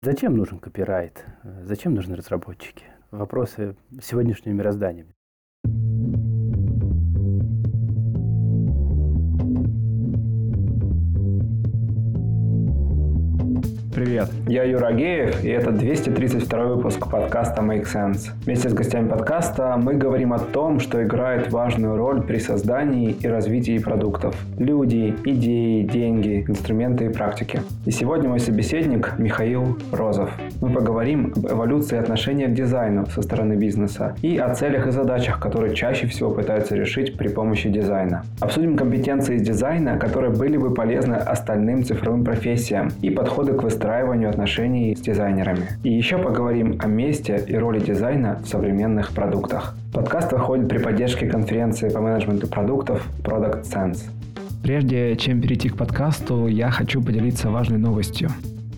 Зачем нужен копирайт? Зачем нужны разработчики? Вопросы сегодняшнего мироздания. Привет, я Юра Геев, и это 232 выпуск подкаста Make Sense. Вместе с гостями подкаста мы говорим о том, что играет важную роль при создании и развитии продуктов. Люди, идеи, деньги, инструменты и практики. И сегодня мой собеседник Михаил Розов. Мы поговорим об эволюции отношения к дизайну со стороны бизнеса и о целях и задачах, которые чаще всего пытаются решить при помощи дизайна. Обсудим компетенции дизайна, которые были бы полезны остальным цифровым профессиям и подходы к выстраиванию выстраиванию отношений с дизайнерами. И еще поговорим о месте и роли дизайна в современных продуктах. Подкаст выходит при поддержке конференции по менеджменту продуктов Product Sense. Прежде чем перейти к подкасту, я хочу поделиться важной новостью.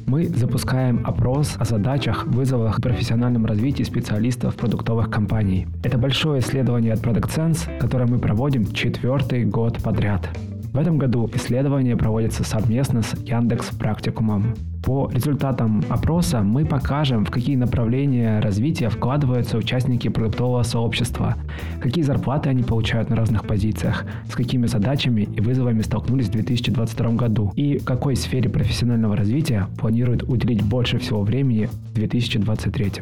Мы запускаем опрос о задачах, вызовах и профессиональном развитии специалистов продуктовых компаний. Это большое исследование от Product Sense, которое мы проводим четвертый год подряд. В этом году исследование проводится совместно с Яндекс Практикумом. По результатам опроса мы покажем, в какие направления развития вкладываются участники продуктового сообщества, какие зарплаты они получают на разных позициях, с какими задачами и вызовами столкнулись в 2022 году и в какой сфере профессионального развития планируют уделить больше всего времени в 2023.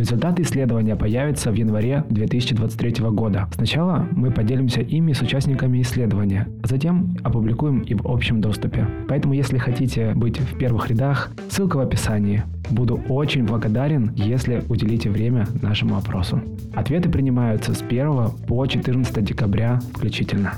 Результаты исследования появятся в январе 2023 года. Сначала мы поделимся ими с участниками исследования, а затем опубликуем и в общем доступе. Поэтому, если хотите быть в первых рядах, ссылка в описании. Буду очень благодарен, если уделите время нашему опросу. Ответы принимаются с 1 по 14 декабря включительно.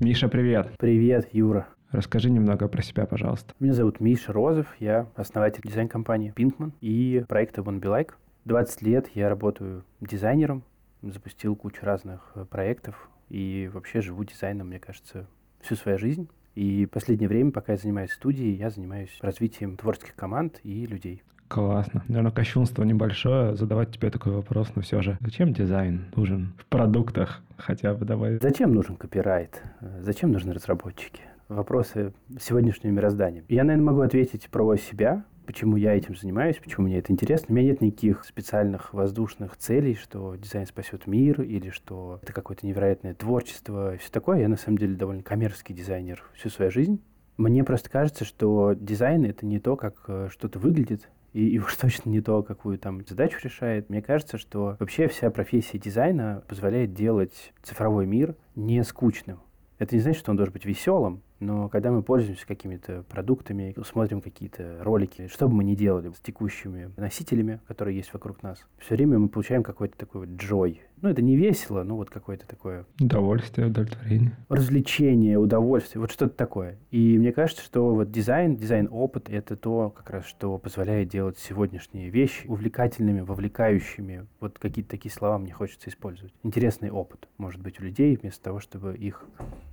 Миша, привет. Привет, Юра. Расскажи немного про себя, пожалуйста. Меня зовут Миша Розов, я основатель дизайн-компании Pinkman и проекта One Be Like. 20 лет я работаю дизайнером, запустил кучу разных э, проектов и вообще живу дизайном, мне кажется, всю свою жизнь. И последнее время, пока я занимаюсь студией, я занимаюсь развитием творческих команд и людей. Классно. Наверное, кощунство небольшое задавать тебе такой вопрос, но все же. Зачем дизайн нужен в продуктах? Хотя бы давай. Зачем нужен копирайт? Зачем нужны разработчики? Вопросы сегодняшнего мироздания. Я, наверное, могу ответить про себя, почему я этим занимаюсь, почему мне это интересно. У меня нет никаких специальных воздушных целей, что дизайн спасет мир или что это какое-то невероятное творчество все такое. Я на самом деле довольно коммерческий дизайнер всю свою жизнь. Мне просто кажется, что дизайн это не то, как э, что-то выглядит, и, и уж точно не то, какую там задачу решает. Мне кажется, что вообще вся профессия дизайна позволяет делать цифровой мир не скучным. Это не значит, что он должен быть веселым, но когда мы пользуемся какими-то продуктами, смотрим какие-то ролики, что бы мы ни делали с текущими носителями, которые есть вокруг нас, все время мы получаем какой-то такой вот джой. Ну, это не весело, но вот какое-то такое... Удовольствие, удовлетворение. Развлечение, удовольствие, вот что-то такое. И мне кажется, что вот дизайн, дизайн-опыт — это то, как раз, что позволяет делать сегодняшние вещи увлекательными, вовлекающими. Вот какие-то такие слова мне хочется использовать. Интересный опыт, может быть, у людей, вместо того, чтобы их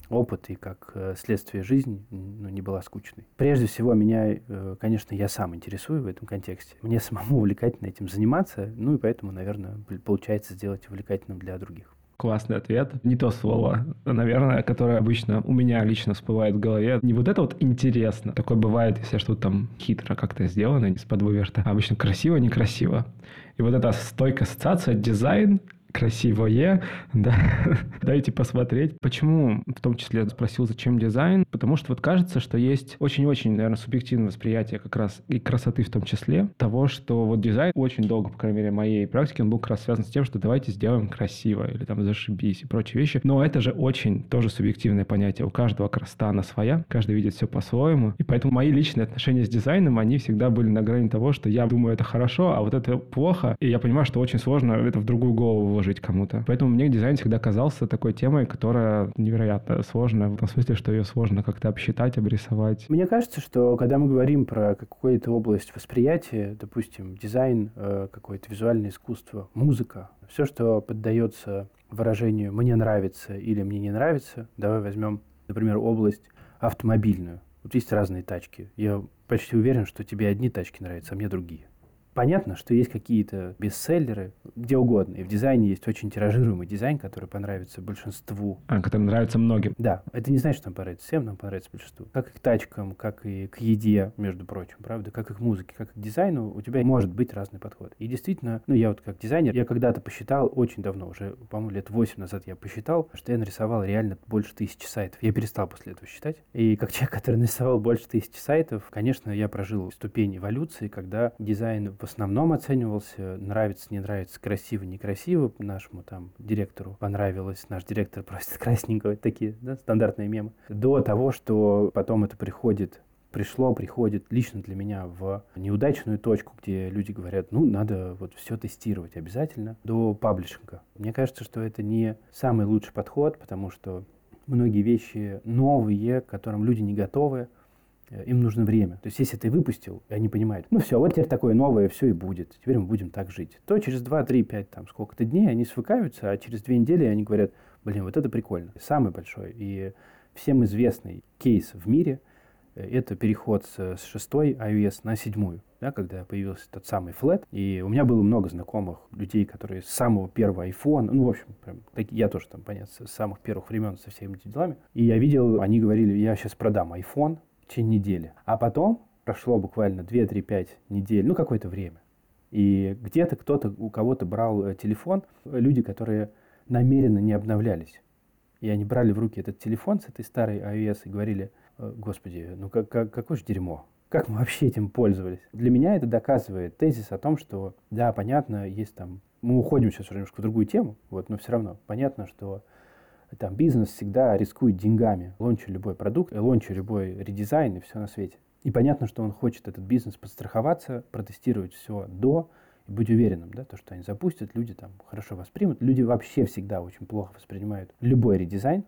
опыт и как э, следствие жизни ну, не была скучной. Прежде всего, меня, э, конечно, я сам интересую в этом контексте. Мне самому увлекательно этим заниматься, ну и поэтому, наверное, получается сделать увлекательным для других. Классный ответ. Не то слово, наверное, которое обычно у меня лично всплывает в голове. Не вот это вот интересно. Такое бывает, если что-то там хитро как-то сделано, из-под выверта. А обычно красиво, некрасиво. И вот эта стойкая ассоциация, дизайн, красивое, да, дайте посмотреть. Почему, в том числе, спросил, зачем дизайн? Потому что вот кажется, что есть очень-очень, наверное, субъективное восприятие как раз и красоты в том числе, того, что вот дизайн очень долго, по крайней мере, моей практике, он был как раз связан с тем, что давайте сделаем красиво или там зашибись и прочие вещи. Но это же очень тоже субъективное понятие. У каждого красота она своя, каждый видит все по-своему. И поэтому мои личные отношения с дизайном, они всегда были на грани того, что я думаю, это хорошо, а вот это плохо. И я понимаю, что очень сложно это в другую голову жить кому-то. Поэтому мне дизайн всегда казался такой темой, которая невероятно сложная, в том смысле, что ее сложно как-то обсчитать, обрисовать. Мне кажется, что когда мы говорим про какую-то область восприятия, допустим, дизайн, э, какое-то визуальное искусство, музыка, все, что поддается выражению «мне нравится» или «мне не нравится», давай возьмем, например, область автомобильную. Вот есть разные тачки. Я почти уверен, что тебе одни тачки нравятся, а мне другие. Понятно, что есть какие-то бестселлеры, где угодно. И в дизайне есть очень тиражируемый дизайн, который понравится большинству. А, который нравится многим. Да. Это не значит, что нам понравится всем, нам понравится большинству. Как и к тачкам, как и к еде, между прочим, правда? Как и к музыке, как и к дизайну, у тебя может быть разный подход. И действительно, ну, я вот как дизайнер, я когда-то посчитал, очень давно, уже, по-моему, лет 8 назад я посчитал, что я нарисовал реально больше тысячи сайтов. Я перестал после этого считать. И как человек, который нарисовал больше тысячи сайтов, конечно, я прожил ступень эволюции, когда дизайн в основном оценивался, нравится, не нравится, красиво, некрасиво. Нашему там директору понравилось, наш директор просит красненького, такие да, стандартные мемы. До того, что потом это приходит пришло, приходит лично для меня в неудачную точку, где люди говорят, ну, надо вот все тестировать обязательно, до паблишинга. Мне кажется, что это не самый лучший подход, потому что многие вещи новые, к которым люди не готовы, им нужно время. То есть, если ты выпустил, и они понимают, ну все, вот теперь такое новое, все и будет, теперь мы будем так жить, то через 2, 3, 5, там, сколько-то дней они свыкаются, а через две недели они говорят, блин, вот это прикольно. Самый большой и всем известный кейс в мире э, – это переход с, с шестой iOS на седьмую, да, когда появился тот самый Flat. И у меня было много знакомых людей, которые с самого первого iPhone, ну, в общем, прям, так, я тоже там, понятно, с самых первых времен со всеми этими делами. И я видел, они говорили, я сейчас продам iPhone, в течение недели. А потом прошло буквально 2-3-5 недель, ну, какое-то время. И где-то кто-то, у кого-то брал э, телефон, люди, которые намеренно не обновлялись. И они брали в руки этот телефон с этой старой iOS и говорили, «Э, господи, ну как, как, какое же дерьмо. Как мы вообще этим пользовались? Для меня это доказывает тезис о том, что, да, понятно, есть там... Мы уходим сейчас немножко в другую тему, вот, но все равно понятно, что там бизнес всегда рискует деньгами. Лончу любой продукт, лончу любой редизайн и все на свете. И понятно, что он хочет этот бизнес подстраховаться, протестировать все до, и быть уверенным, да, то, что они запустят, люди там хорошо воспримут. Люди вообще всегда очень плохо воспринимают любой редизайн,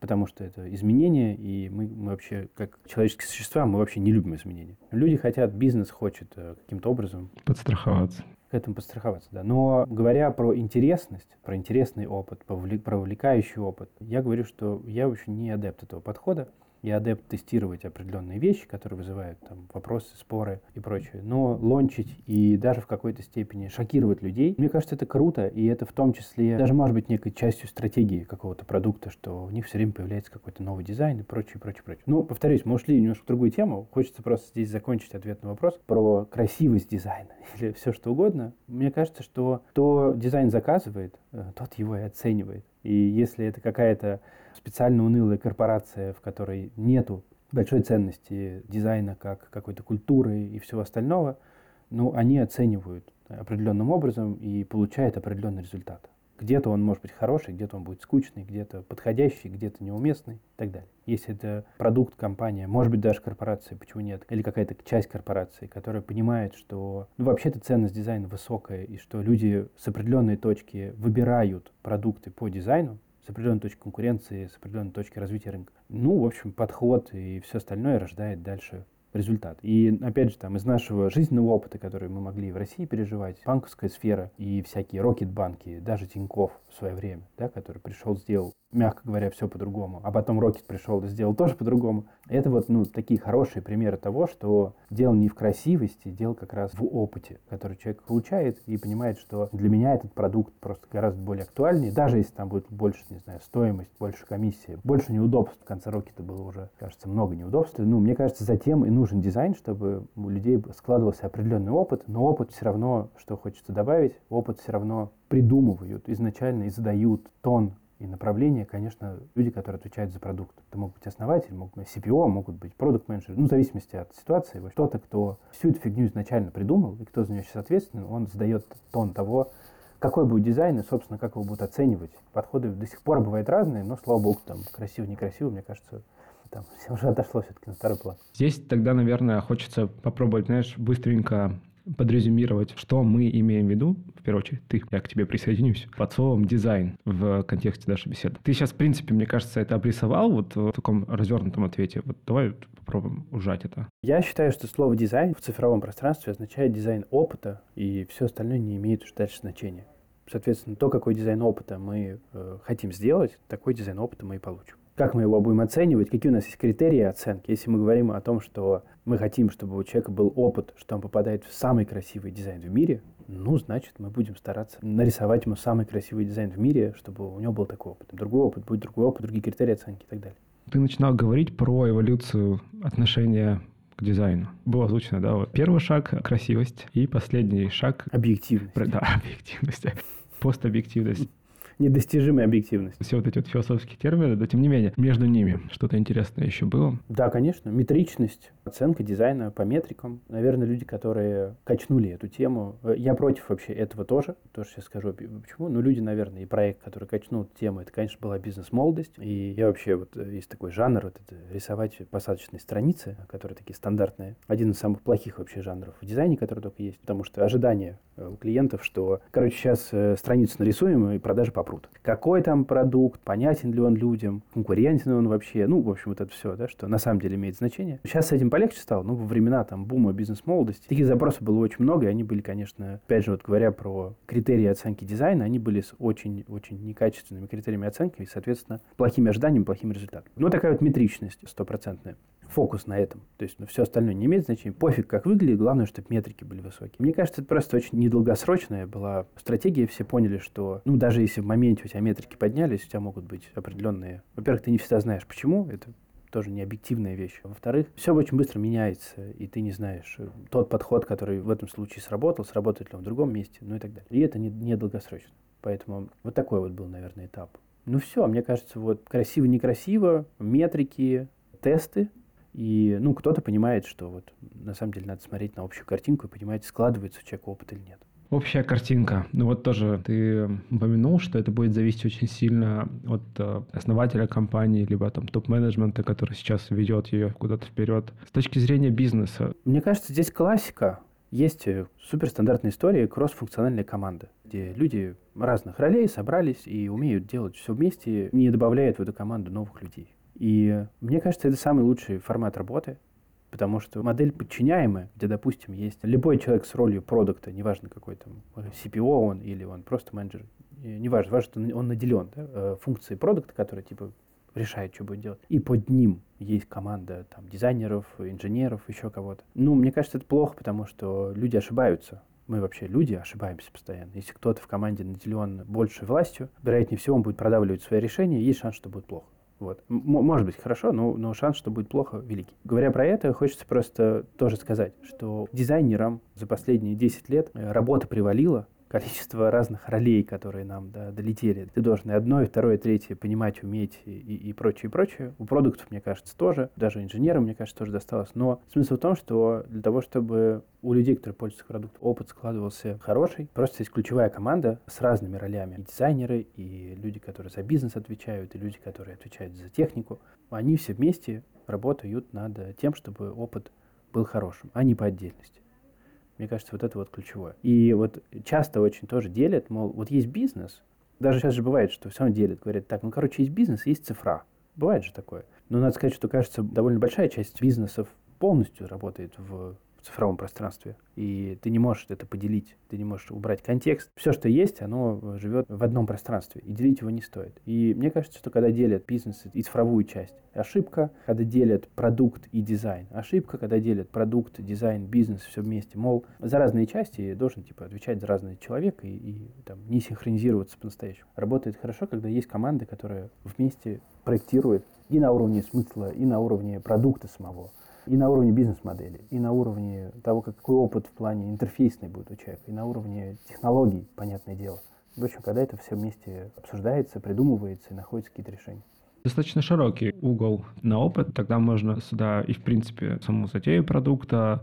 потому что это изменения, и мы, мы вообще, как человеческие существа, мы вообще не любим изменения. Люди хотят, бизнес хочет э, каким-то образом... Подстраховаться к этому подстраховаться, да. Но говоря про интересность, про интересный опыт, про увлекающий опыт, я говорю, что я очень не адепт этого подхода я адепт тестировать определенные вещи, которые вызывают там, вопросы, споры и прочее. Но лончить и даже в какой-то степени шокировать людей, мне кажется, это круто, и это в том числе даже может быть некой частью стратегии какого-то продукта, что у них все время появляется какой-то новый дизайн и прочее, прочее, прочее. Ну, повторюсь, мы ушли немножко в другую тему. Хочется просто здесь закончить ответ на вопрос про красивость дизайна или все что угодно. Мне кажется, что кто дизайн заказывает, э, тот его и оценивает. И если это какая-то специально унылая корпорация, в которой нету большой ценности дизайна как какой-то культуры и всего остального, ну, они оценивают определенным образом и получают определенный результат. Где-то он может быть хороший, где-то он будет скучный, где-то подходящий, где-то неуместный и так далее. Если это продукт компания, может быть даже корпорация, почему нет, или какая-то часть корпорации, которая понимает, что ну, вообще-то ценность дизайна высокая, и что люди с определенной точки выбирают продукты по дизайну, с определенной точки конкуренции, с определенной точки развития рынка. Ну, в общем, подход и все остальное рождает дальше результат. И опять же, там из нашего жизненного опыта, который мы могли в России переживать, банковская сфера и всякие рокет-банки, даже Тиньков в свое время, да, который пришел, сделал мягко говоря, все по-другому. А потом Рокет пришел и сделал тоже по-другому. Это вот ну, такие хорошие примеры того, что дело не в красивости, дело как раз в опыте, который человек получает и понимает, что для меня этот продукт просто гораздо более актуальный, даже если там будет больше, не знаю, стоимость, больше комиссии, больше неудобств. В конце Рокета было уже, кажется, много неудобств. Ну, мне кажется, затем и нужен дизайн, чтобы у людей складывался определенный опыт, но опыт все равно, что хочется добавить, опыт все равно придумывают изначально и задают тон и направление, конечно, люди, которые отвечают за продукт. Это могут быть основатели, могут быть CPO, могут быть продукт менеджеры ну, в зависимости от ситуации. Кто-то, кто всю эту фигню изначально придумал, и кто за нее сейчас ответственен, он задает тон того, какой будет дизайн и, собственно, как его будут оценивать. Подходы до сих пор бывают разные, но, слава богу, там, красиво, некрасиво, мне кажется, там все уже отошло все-таки на второй план. Здесь тогда, наверное, хочется попробовать, знаешь, быстренько подрезюмировать, что мы имеем в виду, в первую очередь, ты, я к тебе присоединюсь, под словом дизайн в контексте нашей беседы. Ты сейчас, в принципе, мне кажется, это обрисовал вот в таком развернутом ответе. Вот давай попробуем ужать это. Я считаю, что слово дизайн в цифровом пространстве означает дизайн опыта, и все остальное не имеет уж дальше значения. Соответственно, то, какой дизайн опыта мы э, хотим сделать, такой дизайн опыта мы и получим. Как мы его будем оценивать? Какие у нас есть критерии оценки? Если мы говорим о том, что мы хотим, чтобы у человека был опыт, что он попадает в самый красивый дизайн в мире, ну, значит, мы будем стараться нарисовать ему самый красивый дизайн в мире, чтобы у него был такой опыт. Другой опыт будет другой опыт, другие критерии оценки и так далее. Ты начинал говорить про эволюцию отношения к дизайну. Было озвучено, да, вот первый шаг — красивость, и последний шаг... Объективность. Да, объективность. Постобъективность недостижимой объективности. Все вот эти вот философские термины, но тем не менее, между ними что-то интересное еще было? Да, конечно. Метричность, оценка дизайна по метрикам. Наверное, люди, которые качнули эту тему. Э, я против вообще этого тоже. Тоже сейчас скажу почему. Но люди, наверное, и проект, который качнул тему, это, конечно, была бизнес-молодость. И я вообще, вот э, есть такой жанр, вот это рисовать посадочные страницы, которые такие стандартные. Один из самых плохих вообще жанров в дизайне, который только есть. Потому что ожидания э, у клиентов, что, короче, сейчас страницу нарисуем и продажи по попрут. Какой там продукт, понятен ли он людям, конкурентен он вообще, ну, в общем, вот это все, да, что на самом деле имеет значение. Сейчас с этим полегче стало, ну, во времена там бума бизнес-молодости таких запросов было очень много, и они были, конечно, опять же, вот говоря про критерии оценки дизайна, они были с очень-очень некачественными критериями оценки и, соответственно, плохими ожиданиями, плохим результатом. Ну, такая вот метричность стопроцентная фокус на этом. То есть ну, все остальное не имеет значения. Пофиг, как выглядит, главное, чтобы метрики были высокие. Мне кажется, это просто очень недолгосрочная была стратегия. Все поняли, что, ну, даже если в моменте у тебя метрики поднялись, у тебя могут быть определенные... Во-первых, ты не всегда знаешь, почему. Это тоже не объективная вещь. Во-вторых, все очень быстро меняется, и ты не знаешь э, тот подход, который в этом случае сработал, сработает ли он в другом месте, ну и так далее. И это не, не. Поэтому вот такой вот был, наверное, этап. Ну все, мне кажется, вот красиво-некрасиво, метрики, тесты, и, ну, кто-то понимает, что вот на самом деле надо смотреть на общую картинку и понимать, складывается у человека опыт или нет. Общая картинка. Ну вот тоже ты упомянул, что это будет зависеть очень сильно от э, основателя компании, либо там топ-менеджмента, который сейчас ведет ее куда-то вперед. С точки зрения бизнеса. Мне кажется, здесь классика. Есть э, суперстандартная история кросс-функциональной команды, где люди разных ролей собрались и умеют делать все вместе, не добавляют в эту команду новых людей. И мне кажется, это самый лучший формат работы, потому что модель подчиняемая, где, допустим, есть любой человек с ролью продукта, неважно какой там CPO он или он просто менеджер, неважно, важно, что он наделен да, э, функцией продукта, который типа решает, что будет делать. И под ним есть команда там, дизайнеров, инженеров, еще кого-то. Ну, мне кажется, это плохо, потому что люди ошибаются. Мы вообще люди ошибаемся постоянно. Если кто-то в команде наделен большей властью, вероятнее всего он будет продавливать свои решения, есть шанс, что будет плохо. Вот. может быть хорошо, но, но шанс, что будет плохо, великий. Говоря про это, хочется просто тоже сказать, что дизайнерам за последние 10 лет э, работа привалила, количество разных ролей, которые нам да, долетели. Ты должен и одно, и второе, и третье понимать, уметь и, и, прочее, и прочее. У продуктов, мне кажется, тоже. Даже инженерам, мне кажется, тоже досталось. Но смысл в том, что для того, чтобы у людей, которые пользуются продуктом, опыт складывался хороший, просто есть ключевая команда с разными ролями. И дизайнеры, и люди, которые за бизнес отвечают, и люди, которые отвечают за технику. Они все вместе работают над тем, чтобы опыт был хорошим, а не по отдельности. Мне кажется, вот это вот ключевое. И вот часто очень тоже делят, мол, вот есть бизнес, даже сейчас же бывает, что все равно делят, говорят, так, ну, короче, есть бизнес, есть цифра. Бывает же такое. Но надо сказать, что, кажется, довольно большая часть бизнесов полностью работает в цифровом пространстве. И ты не можешь это поделить, ты не можешь убрать контекст. Все, что есть, оно живет в одном пространстве, и делить его не стоит. И мне кажется, что когда делят бизнес и цифровую часть, ошибка, когда делят продукт и дизайн. Ошибка, когда делят продукт, дизайн, бизнес, все вместе. Мол, за разные части должен типа отвечать за разные человек и, и там, не синхронизироваться по-настоящему. Работает хорошо, когда есть команда, которая вместе проектирует и на уровне смысла, и на уровне продукта самого и на уровне бизнес-модели, и на уровне того, какой опыт в плане интерфейсный будет у человека, и на уровне технологий, понятное дело. В общем, когда это все вместе обсуждается, придумывается и находятся какие-то решения. Достаточно широкий угол на опыт, тогда можно сюда и, в принципе, саму затею продукта,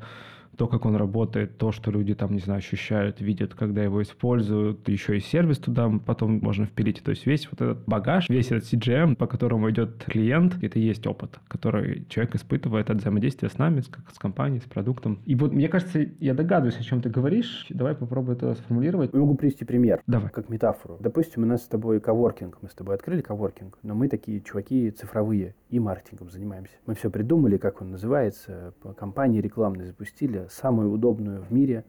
то, как он работает, то, что люди там, не знаю, ощущают, видят, когда его используют, еще и сервис туда потом можно впилить. То есть весь вот этот багаж, весь этот CGM, по которому идет клиент, это и есть опыт, который человек испытывает от взаимодействия с нами, с, с компанией, с продуктом. И вот, мне кажется, я догадываюсь, о чем ты говоришь. Давай попробуй это сформулировать. Я могу привести пример. Давай. Как метафору. Допустим, у нас с тобой коворкинг. Мы с тобой открыли коворкинг, но мы такие чуваки цифровые и маркетингом занимаемся. Мы все придумали, как он называется, компании рекламные запустили, самую удобную в мире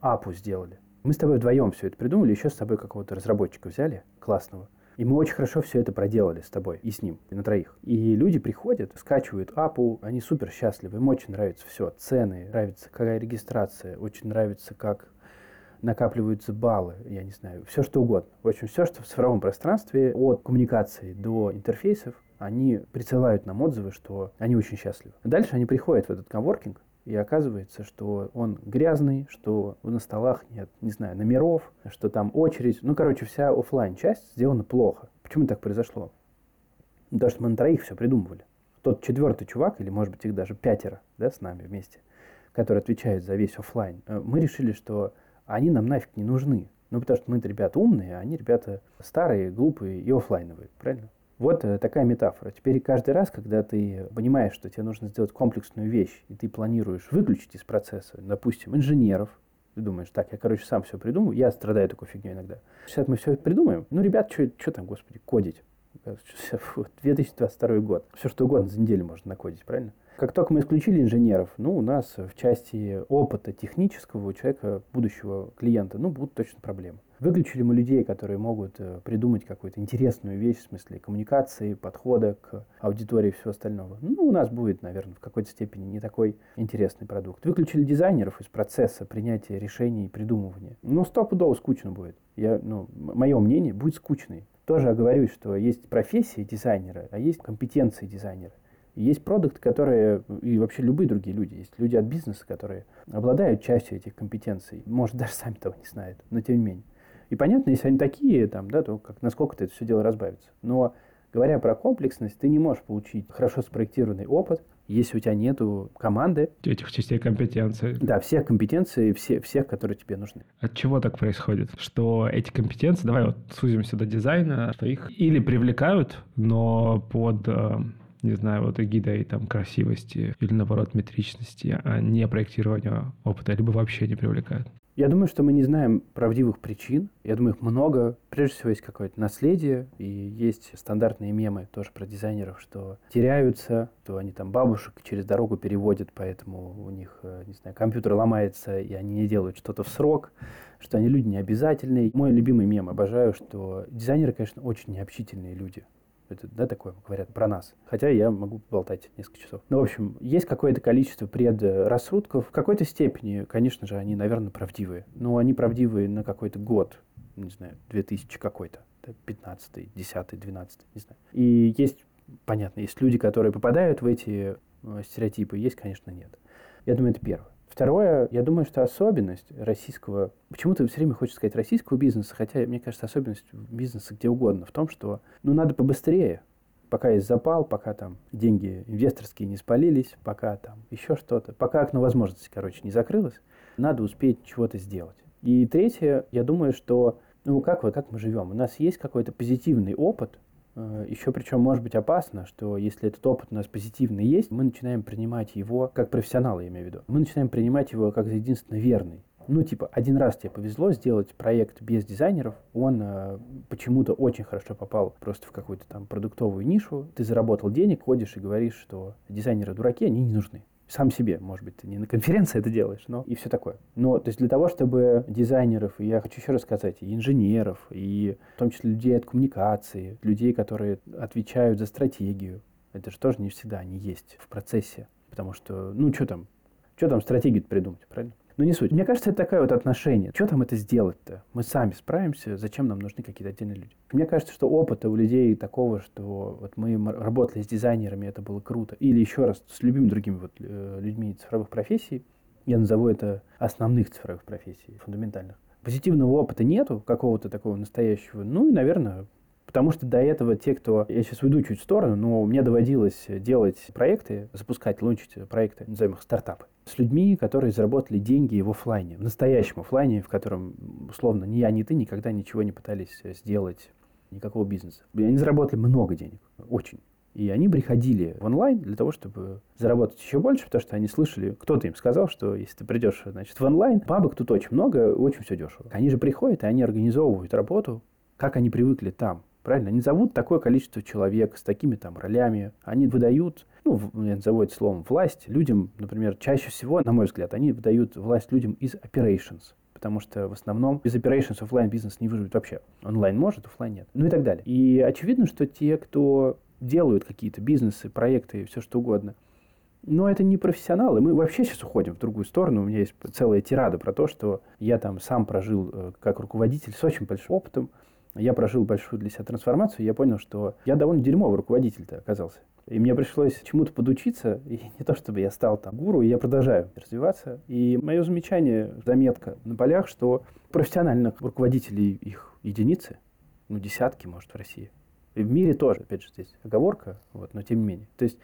апу сделали. Мы с тобой вдвоем все это придумали, еще с тобой какого-то разработчика взяли, классного. И мы очень хорошо все это проделали с тобой и с ним, и на троих. И люди приходят, скачивают апу, они супер счастливы, им очень нравится все. Цены, нравится какая регистрация, очень нравится, как накапливаются баллы, я не знаю, все что угодно. В общем, все, что в цифровом пространстве, от коммуникации до интерфейсов, они присылают нам отзывы, что они очень счастливы. Дальше они приходят в этот коворкинг, и оказывается, что он грязный, что на столах нет, не знаю, номеров, что там очередь. Ну, короче, вся офлайн часть сделана плохо. Почему так произошло? Потому что мы на троих все придумывали. Тот четвертый чувак, или, может быть, их даже пятеро, да, с нами вместе, который отвечает за весь офлайн, э, мы решили, что они нам нафиг не нужны. Ну, потому что мы ребята умные, а они ребята старые, глупые и офлайновые, правильно? Вот э, такая метафора. Теперь каждый раз, когда ты понимаешь, что тебе нужно сделать комплексную вещь, и ты планируешь выключить из процесса, допустим, инженеров, ты думаешь, так, я, короче, сам все придумаю, я страдаю такой фигней иногда. Сейчас мы все это придумаем. Ну, ребят, что там, господи, кодить? 2022 год. Все что угодно за неделю можно накодить, правильно? Как только мы исключили инженеров, ну, у нас в части опыта технического у человека, будущего клиента, ну, будут точно проблемы. Выключили мы людей, которые могут э, придумать какую-то интересную вещь в смысле коммуникации, подхода к аудитории и всего остального. Ну, у нас будет, наверное, в какой-то степени не такой интересный продукт. Выключили дизайнеров из процесса принятия решений и придумывания. Ну, стопудово скучно будет. Я, ну, мое мнение, будет скучный. Тоже оговорюсь, что есть профессии дизайнера, а есть компетенции дизайнера. Есть продукты, которые, и вообще любые другие люди, есть люди от бизнеса, которые обладают частью этих компетенций, может, даже сами того не знают, но тем не менее. И понятно, если они такие, там, да, то как, насколько-то это все дело разбавится. Но говоря про комплексность, ты не можешь получить хорошо спроектированный опыт, если у тебя нету команды. Этих частей компетенций. Да, всех компетенций, все, всех, которые тебе нужны. От чего так происходит? Что эти компетенции, давай вот сузимся до дизайна, что их или привлекают, но под э, не знаю, вот эгидой там красивости или наоборот метричности, а не проектирования опыта, либо вообще не привлекают. Я думаю, что мы не знаем правдивых причин. Я думаю, их много. Прежде всего, есть какое-то наследие, и есть стандартные мемы тоже про дизайнеров, что теряются, то они там бабушек через дорогу переводят, поэтому у них, э, не знаю, компьютер ломается, и они не делают что-то в срок, что они люди необязательные. Мой любимый мем, обожаю, что дизайнеры, конечно, очень необщительные люди. Это, да, такое говорят про нас. Хотя я могу болтать несколько часов. Ну, в общем, есть какое-то количество предрассудков. В какой-то степени, конечно же, они, наверное, правдивые. Но они правдивые на какой-то год. Не знаю, 2000 какой-то. 15 10 12 не знаю. И есть, понятно, есть люди, которые попадают в эти э, стереотипы, есть, конечно, нет. Я думаю, это первое. Второе, я думаю, что особенность российского, почему-то все время хочется сказать российского бизнеса, хотя, мне кажется, особенность бизнеса где угодно в том, что, ну, надо побыстрее, пока есть запал, пока там деньги инвесторские не спалились, пока там еще что-то, пока окно возможностей, короче, не закрылось, надо успеть чего-то сделать. И третье, я думаю, что, ну, как, вот, как мы живем? У нас есть какой-то позитивный опыт, Еще причем может быть опасно, что если этот опыт у нас позитивный есть, мы начинаем принимать его, как профессионалы, я имею в виду, мы начинаем принимать его как единственно верный. Ну, типа, один раз тебе повезло сделать проект без дизайнеров, он э, почему-то очень хорошо попал просто в какую-то там продуктовую нишу, ты заработал денег, ходишь и говоришь, что дизайнеры дураки, они не нужны сам себе, может быть, ты не на конференции это делаешь, но и все такое. Но, то есть для того, чтобы дизайнеров, и я хочу еще раз сказать, и инженеров, и в том числе людей от коммуникации, людей, которые отвечают за стратегию, это же тоже не всегда они есть в процессе. Потому что, ну, что там, что там стратегию придумать, правильно? Но не суть. Мне кажется, это такое вот отношение. Что там это сделать-то? Мы сами справимся, зачем нам нужны какие-то отдельные люди? Мне кажется, что опыта у людей такого, что вот мы работали с дизайнерами, это было круто. Или еще раз, с любыми другими вот э, людьми цифровых профессий, я назову это основных цифровых профессий, фундаментальных. Позитивного опыта нету, какого-то такого настоящего. Ну и, наверное, Потому что до этого те, кто... Я сейчас уйду чуть в сторону, но мне доводилось делать проекты, запускать, лунчить проекты, назовем их стартапы, с людьми, которые заработали деньги в офлайне, в настоящем офлайне, в котором, условно, ни я, ни ты никогда ничего не пытались сделать, никакого бизнеса. И они заработали много денег, очень. И они приходили в онлайн для того, чтобы заработать еще больше, потому что они слышали, кто-то им сказал, что если ты придешь значит, в онлайн, бабок тут очень много, очень все дешево. Они же приходят, и они организовывают работу, как они привыкли там. Правильно? Они зовут такое количество человек с такими там ролями. Они выдают, ну, я назову это словом, власть людям, например, чаще всего, на мой взгляд, они выдают власть людям из operations. потому что в основном без operations офлайн бизнес не выживет вообще. Онлайн может, офлайн нет. Ну и так далее. И очевидно, что те, кто делают какие-то бизнесы, проекты, все что угодно, но это не профессионалы. Мы вообще сейчас уходим в другую сторону. У меня есть целая тирада про то, что я там сам прожил э, как руководитель с очень большим опытом. Я прожил большую для себя трансформацию. Я понял, что я довольно дерьмовый руководитель-то оказался. И мне пришлось чему-то подучиться. И не то, чтобы я стал там гуру, я продолжаю развиваться. И мое замечание, заметка на полях, что профессиональных руководителей их единицы, ну, десятки, может, в России. И в мире тоже, опять же, здесь оговорка, вот, но тем не менее. То есть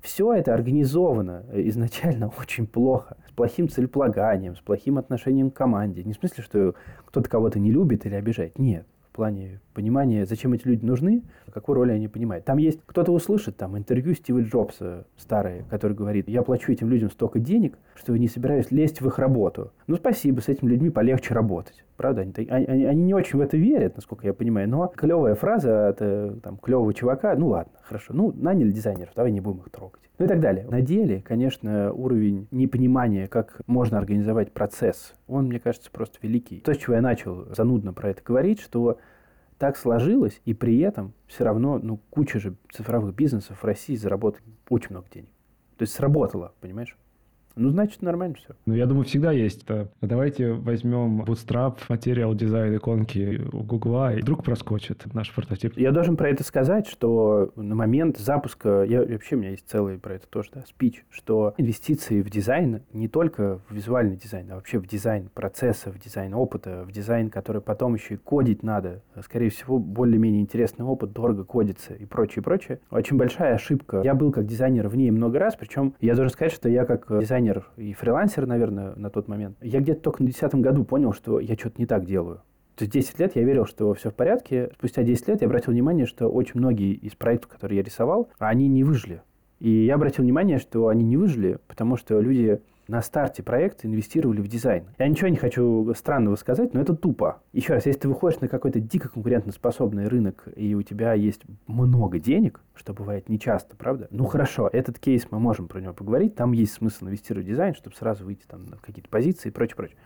все это организовано изначально очень плохо, с плохим целеполаганием, с плохим отношением к команде. Не в смысле, что кто-то кого-то не любит или обижает. Нет плане понимания, зачем эти люди нужны, какую роль они понимают. Там есть, кто-то услышит там интервью Стива Джобса старое, который говорит, я плачу этим людям столько денег, что не собираюсь лезть в их работу. Ну, спасибо, с этими людьми полегче работать. Правда, они, они, они не очень в это верят, насколько я понимаю, но клевая фраза от э, там, клевого чувака, ну ладно, хорошо, ну, наняли дизайнеров, давай не будем их трогать. Ну и так далее. На деле, конечно, уровень непонимания, как можно организовать процесс, он, мне кажется, просто великий. То, с чего я начал занудно про это говорить, что так сложилось, и при этом все равно, ну, куча же цифровых бизнесов в России заработали очень много денег. То есть сработало, понимаешь? Ну, значит, нормально все. Ну, я думаю, всегда есть это. Давайте возьмем Bootstrap, Material Design иконки у Гугла, и вдруг проскочит наш прототип. Я должен про это сказать, что на момент запуска, я, вообще у меня есть целый про это тоже, да, спич, что инвестиции в дизайн не только в визуальный дизайн, а вообще в дизайн процесса, в дизайн опыта, в дизайн, который потом еще и кодить надо. Скорее всего, более-менее интересный опыт, дорого кодится и прочее, прочее. Очень большая ошибка. Я был как дизайнер в ней много раз, причем я должен сказать, что я как дизайнер дизайнер и фрилансер, наверное, на тот момент, я где-то только на 2010 году понял, что я что-то не так делаю. То есть 10 лет я верил, что все в порядке. Спустя 10 лет я обратил внимание, что очень многие из проектов, которые я рисовал, они не выжили. И я обратил внимание, что они не выжили, потому что люди на старте проекта инвестировали в дизайн. Я ничего не хочу странного сказать, но это тупо. Еще раз, если ты выходишь на какой-то дико конкурентоспособный рынок, и у тебя есть много денег, что бывает нечасто, правда? Ну хорошо, этот кейс мы можем про него поговорить, там есть смысл инвестировать в дизайн, чтобы сразу выйти там, на какие-то позиции и прочее, прочее.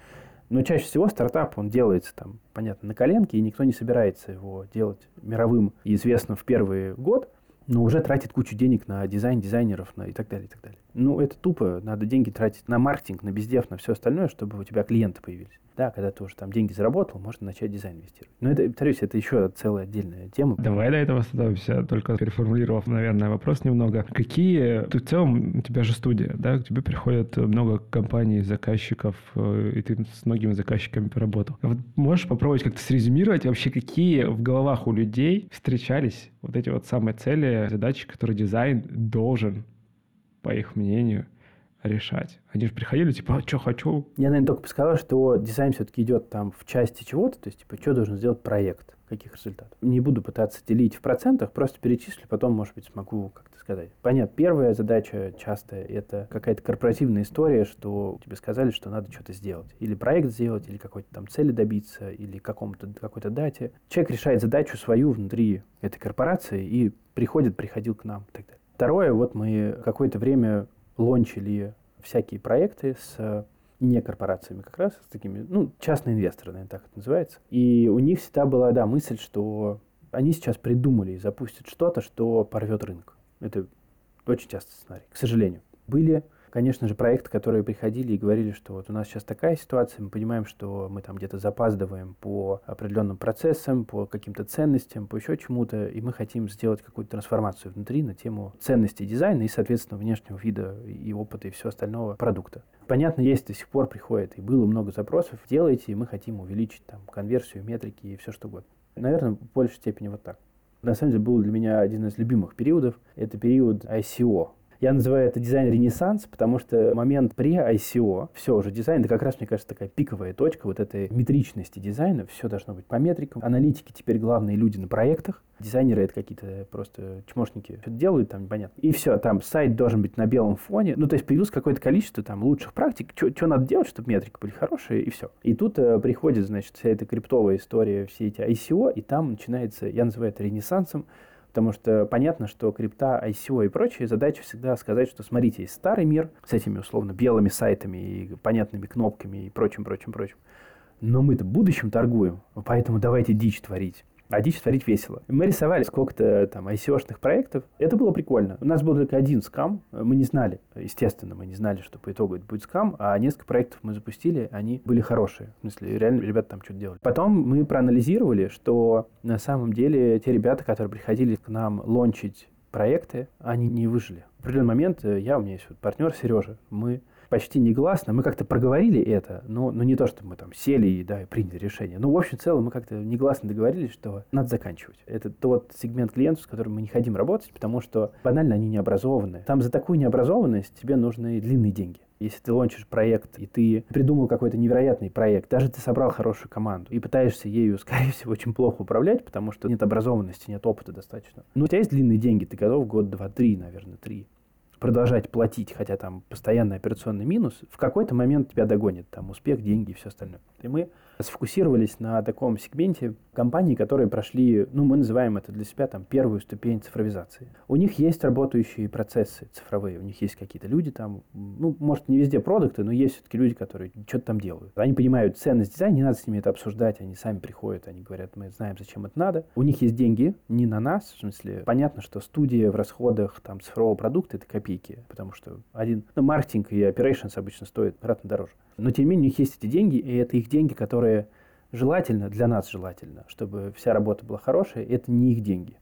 Но чаще всего стартап, он делается там, понятно, на коленке, и никто не собирается его делать мировым и известным в первый год – но уже тратит кучу денег на дизайн дизайнеров на и так далее, и так далее. Ну, это тупо. Надо деньги тратить на маркетинг, на bizdev, на все остальное, чтобы у тебя клиенты появились. Да, когда ты уже там деньги заработал, можно начать дизайн инвестировать. Но это, повторюсь, это еще целая отдельная тема. Давай до этого остановимся, только переформулировав, наверное, вопрос немного. Какие... Ты в целом, у тебя же студия, да? К тебе приходят много компаний, заказчиков, э, и ты с многими заказчиками поработал. Вот можешь попробовать как-то срезюмировать вообще, какие в головах у людей встречались вот эти вот самые цели, задачи, которые дизайн должен, по их мнению, решать. Они же приходили, типа, а, что хочу? Я, наверное, только бы сказал, что дизайн все-таки идет там в части чего-то, то есть, типа, что должен сделать проект, каких результатов. Не буду пытаться делить в процентах, просто перечислю, потом, может быть, смогу как-то сказать. Понятно, первая задача часто это какая-то корпоративная история, что тебе сказали, что надо что-то сделать. Или проект сделать, или какой-то там цели добиться, или какому-то, какой-то дате. Человек решает задачу свою внутри этой корпорации и приходит, приходил к нам и так далее. Второе, вот мы какое-то время лончили всякие проекты с не корпорациями как раз, с такими, ну, частные инвесторы, наверное, так это называется. И у них всегда была, да, мысль, что они сейчас придумали и запустят что-то, что порвет рынок. Это очень часто сценарий, к сожалению. Были конечно же, проекты, которые приходили и говорили, что вот у нас сейчас такая ситуация, мы понимаем, что мы там где-то запаздываем по определенным процессам, по каким-то ценностям, по еще чему-то, и мы хотим сделать какую-то трансформацию внутри на тему ценностей дизайна и, соответственно, внешнего вида и опыта и всего остального продукта. Понятно, есть до сих пор приходит, и было много запросов, делайте, и мы хотим увеличить там конверсию, метрики и все что угодно. Наверное, в большей степени вот так. На самом деле, был для меня один из любимых периодов. Это период ICO, я называю это дизайн-ренессанс, потому что момент при ICO, все уже дизайн, это как раз, мне кажется, такая пиковая точка вот этой метричности дизайна. Все должно быть по метрикам. Аналитики теперь главные люди на проектах. Дизайнеры это какие-то просто чмошники. Что делают там, непонятно. И все, там сайт должен быть на белом фоне. Ну, то есть появилось какое-то количество там лучших практик. Что надо делать, чтобы метрики были хорошие, и все. И тут э, приходит, значит, вся эта криптовая история, все эти ICO, и там начинается, я называю это ренессансом, Потому что понятно, что крипта, ICO и прочие задача всегда сказать, что смотрите, есть старый мир с этими условно белыми сайтами и понятными кнопками и прочим, прочим, прочим. но мы-то будущим торгуем, поэтому давайте дичь творить а дичь творить весело. Мы рисовали сколько-то там ICO-шных проектов. Это было прикольно. У нас был только один скам. Мы не знали, естественно, мы не знали, что по итогу это будет скам, а несколько проектов мы запустили, они были хорошие. В смысле, реально ребята там что-то делали. Потом мы проанализировали, что на самом деле те ребята, которые приходили к нам лончить проекты, они не выжили. В определенный момент э, я, у меня есть вот партнер Сережа, мы почти негласно. Мы как-то проговорили это, но, но не то, что мы там сели и, да, и приняли решение. Ну, в общем, целом мы как-то негласно договорились, что надо заканчивать. Это тот сегмент клиентов, с которым мы не хотим работать, потому что банально они не образованы. Там за такую необразованность тебе нужны длинные деньги. Если ты лончишь проект, и ты придумал какой-то невероятный проект, даже ты собрал хорошую команду и пытаешься ею, скорее всего, очень плохо управлять, потому что нет образованности, нет опыта достаточно. Но у тебя есть длинные деньги, ты готов год, два, три, наверное, три продолжать платить, хотя там постоянный операционный минус, в какой-то момент тебя догонит там успех, деньги и все остальное. И мы сфокусировались на таком сегменте компаний, которые прошли, ну, мы называем это для себя там первую ступень цифровизации. У них есть работающие процессы цифровые, у них есть какие-то люди там, ну, может, не везде продукты, но есть все-таки люди, которые что-то там делают. Они понимают ценность дизайна, не надо с ними это обсуждать, они сами приходят, они говорят, мы знаем, зачем это надо. У них есть деньги, не на нас, в смысле, понятно, что студия в расходах там цифрового продукта это копейки, потому что один, ну, маркетинг и operations обычно стоит кратно дороже. Но тем не менее у них есть эти деньги, и это их деньги, которые желательно, для нас желательно, чтобы вся работа была хорошая, это не их деньги.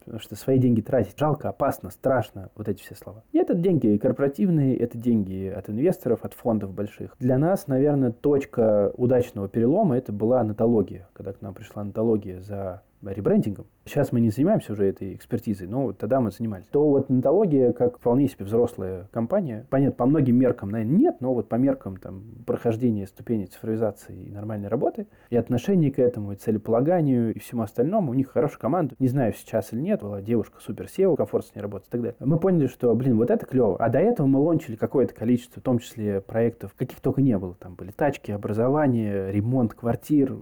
Потому что свои деньги тратить жалко, опасно, страшно, вот эти все слова. И это деньги корпоративные, это деньги от инвесторов, от фондов больших. Для нас, наверное, точка удачного перелома это была натология, когда к нам пришла натология за ребрендингом. Сейчас мы не занимаемся уже этой экспертизой, но вот тогда мы занимались. То вот нотология, как вполне себе взрослая компания, понятно, по многим меркам, наверное, нет, но вот по меркам там, прохождения ступени цифровизации и нормальной работы, и отношения к этому, и целеполаганию, и всему остальному, у них хорошая команда. Не знаю, сейчас или нет, была девушка супер SEO, комфортно с ней работать и так далее. Мы поняли, что, блин, вот это клево. А до этого мы лончили какое-то количество, в том числе проектов, каких только не было. Там были тачки, образование, ремонт квартир,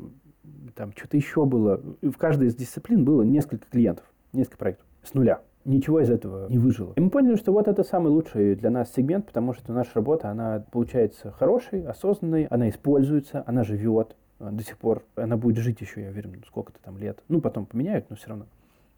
там что-то еще было. В каждой из дисциплин было несколько клиентов, несколько проектов с нуля. Ничего из этого не выжило. И мы поняли, что вот это самый лучший для нас сегмент, потому что наша работа, она получается хорошей, осознанной, она используется, она живет до сих пор. Она будет жить еще, я уверен, сколько-то там лет. Ну, потом поменяют, но все равно.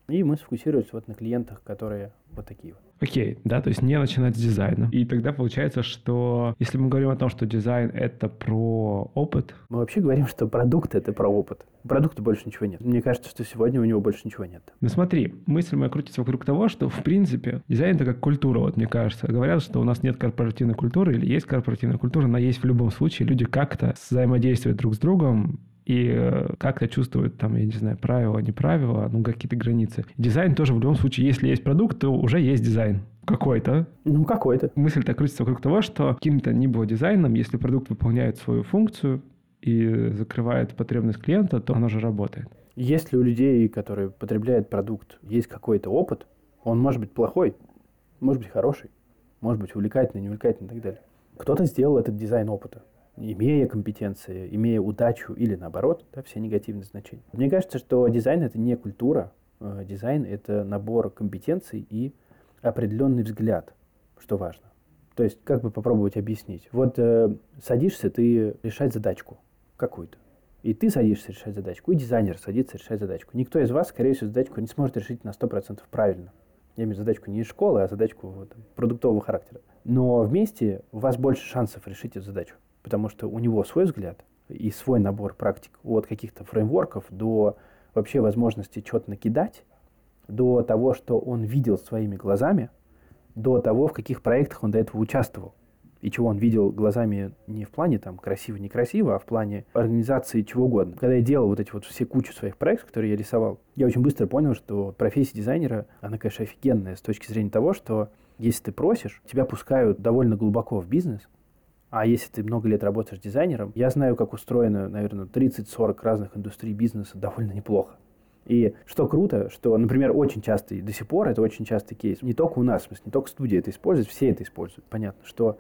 И мы сфокусировались вот на клиентах, которые вот такие вот. Окей, да, то есть не начинать с дизайна. И тогда получается, что если мы говорим о том, что дизайн — это про опыт... Мы вообще говорим, что продукт — это про опыт. Продукта больше ничего нет. Мне кажется, что сегодня у него больше ничего нет. Ну смотри, мысль моя крутится вокруг того, что, в принципе, дизайн — это как культура, вот мне кажется. Говорят, что у нас нет корпоративной культуры или есть корпоративная культура, она есть в любом случае. Люди как-то взаимодействуют друг с другом, и э, как-то чувствуют там, я не знаю, правила, не правила, ну, какие-то границы. Дизайн тоже в любом случае, если есть продукт, то уже есть дизайн. Какой-то. Ну, какой-то. Мысль так крутится вокруг того, что каким-то ни было дизайном, если продукт выполняет свою функцию и закрывает потребность клиента, то оно же работает. Если у людей, которые потребляют продукт, есть какой-то опыт, он может быть плохой, может быть хороший, может быть увлекательный, неувлекательный и так далее. Кто-то сделал этот дизайн опыта имея компетенции, имея удачу или наоборот, да, все негативные значения. Мне кажется, что дизайн это не культура, э, дизайн это набор компетенций и определенный взгляд, что важно. То есть, как бы попробовать объяснить. Вот э, садишься ты решать задачку какую-то. И ты садишься решать задачку, и дизайнер садится решать задачку. Никто из вас, скорее всего, задачку не сможет решить на 100% правильно. Я имею задачку не из школы, а задачку вот, продуктового характера. Но вместе у вас больше шансов решить эту задачу потому что у него свой взгляд и свой набор практик от каких-то фреймворков до вообще возможности что-то накидать, до того, что он видел своими глазами, до того, в каких проектах он до этого участвовал. И чего он видел глазами не в плане там красиво-некрасиво, а в плане организации чего угодно. Когда я делал вот эти вот все кучу своих проектов, которые я рисовал, я очень быстро понял, что профессия дизайнера, она, конечно, офигенная с точки зрения того, что если ты просишь, тебя пускают довольно глубоко в бизнес, а если ты много лет работаешь дизайнером, я знаю, как устроено, наверное, 30-40 разных индустрий бизнеса довольно неплохо. И что круто, что, например, очень часто, и до сих пор это очень частый кейс, не только у нас, в смысле, не только студия это использует, все это используют. Понятно, что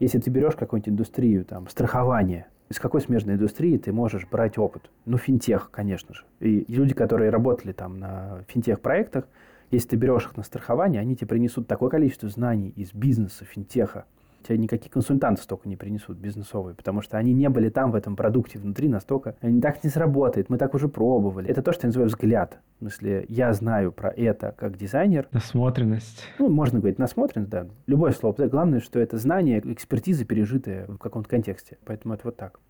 если ты берешь какую-нибудь индустрию, там, страхование, из какой смежной индустрии ты можешь брать опыт? Ну, финтех, конечно же. И люди, которые работали там на финтех-проектах, если ты берешь их на страхование, они тебе принесут такое количество знаний из бизнеса, финтеха, Тебе никакие консультанты столько не принесут бизнесовые, потому что они не были там в этом продукте внутри настолько. Они так не сработает, мы так уже пробовали. Это то, что я называю взгляд. В смысле, я знаю про это как дизайнер. Насмотренность. Ну, можно говорить насмотренность, да. Любое слово. Главное, что это знание, экспертиза, пережитая в каком-то контексте. Поэтому это вот так.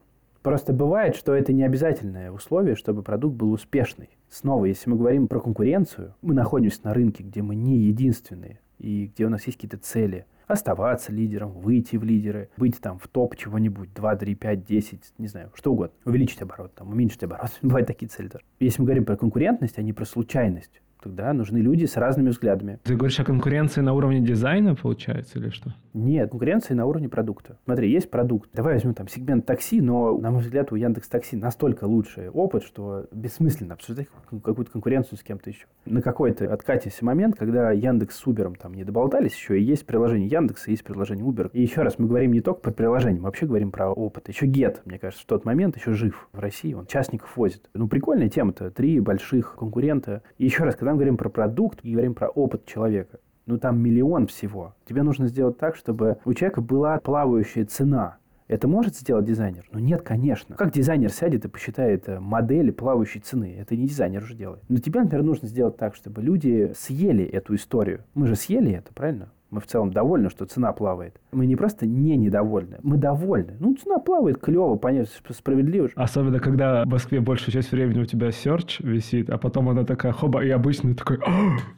Просто бывает, что это не обязательное условие, чтобы продукт был успешный. Снова, если мы говорим про конкуренцию, мы находимся на рынке, где мы не единственные, и где у нас есть какие-то цели. Оставаться лидером, выйти в лидеры, быть там в топ чего-нибудь, 2, 3, 5, 10, не знаю, что угодно. Увеличить оборот, там, уменьшить оборот. Бывают такие цели тоже. Если мы говорим про конкурентность, а не про случайность, тогда нужны люди с разными взглядами. Ты говоришь о конкуренции на уровне дизайна, получается, или что? Нет, конкуренция на уровне продукта. Смотри, есть продукт. Давай возьмем там сегмент такси, но, на мой взгляд, у Яндекс Такси настолько лучший опыт, что бессмысленно обсуждать какую-то конкуренцию с кем-то еще. На какой-то откатился момент, когда Яндекс с Uber там не доболтались еще, и есть приложение Яндекса, есть приложение Uber. И еще раз, мы говорим не только про приложение, мы вообще говорим про опыт. Еще Get, мне кажется, в тот момент еще жив в России, он частников возит. Ну, прикольная тема-то. Три больших конкурента. И еще раз, когда мы говорим про продукт и говорим про опыт человека, ну там миллион всего. Тебе нужно сделать так, чтобы у человека была плавающая цена. Это может сделать дизайнер? Ну нет, конечно. Как дизайнер сядет и посчитает э, модели плавающей цены? Это не дизайнер уже делает. Но тебе, например, нужно сделать так, чтобы люди съели эту историю. Мы же съели это, правильно? Мы в целом довольны, что цена плавает. Мы не просто не недовольны, мы довольны. Ну, цена плавает, клево, понятно, справедливо. Особенно, когда в Москве большую часть времени у тебя серч висит, а потом она такая, хоба, и обычно такой,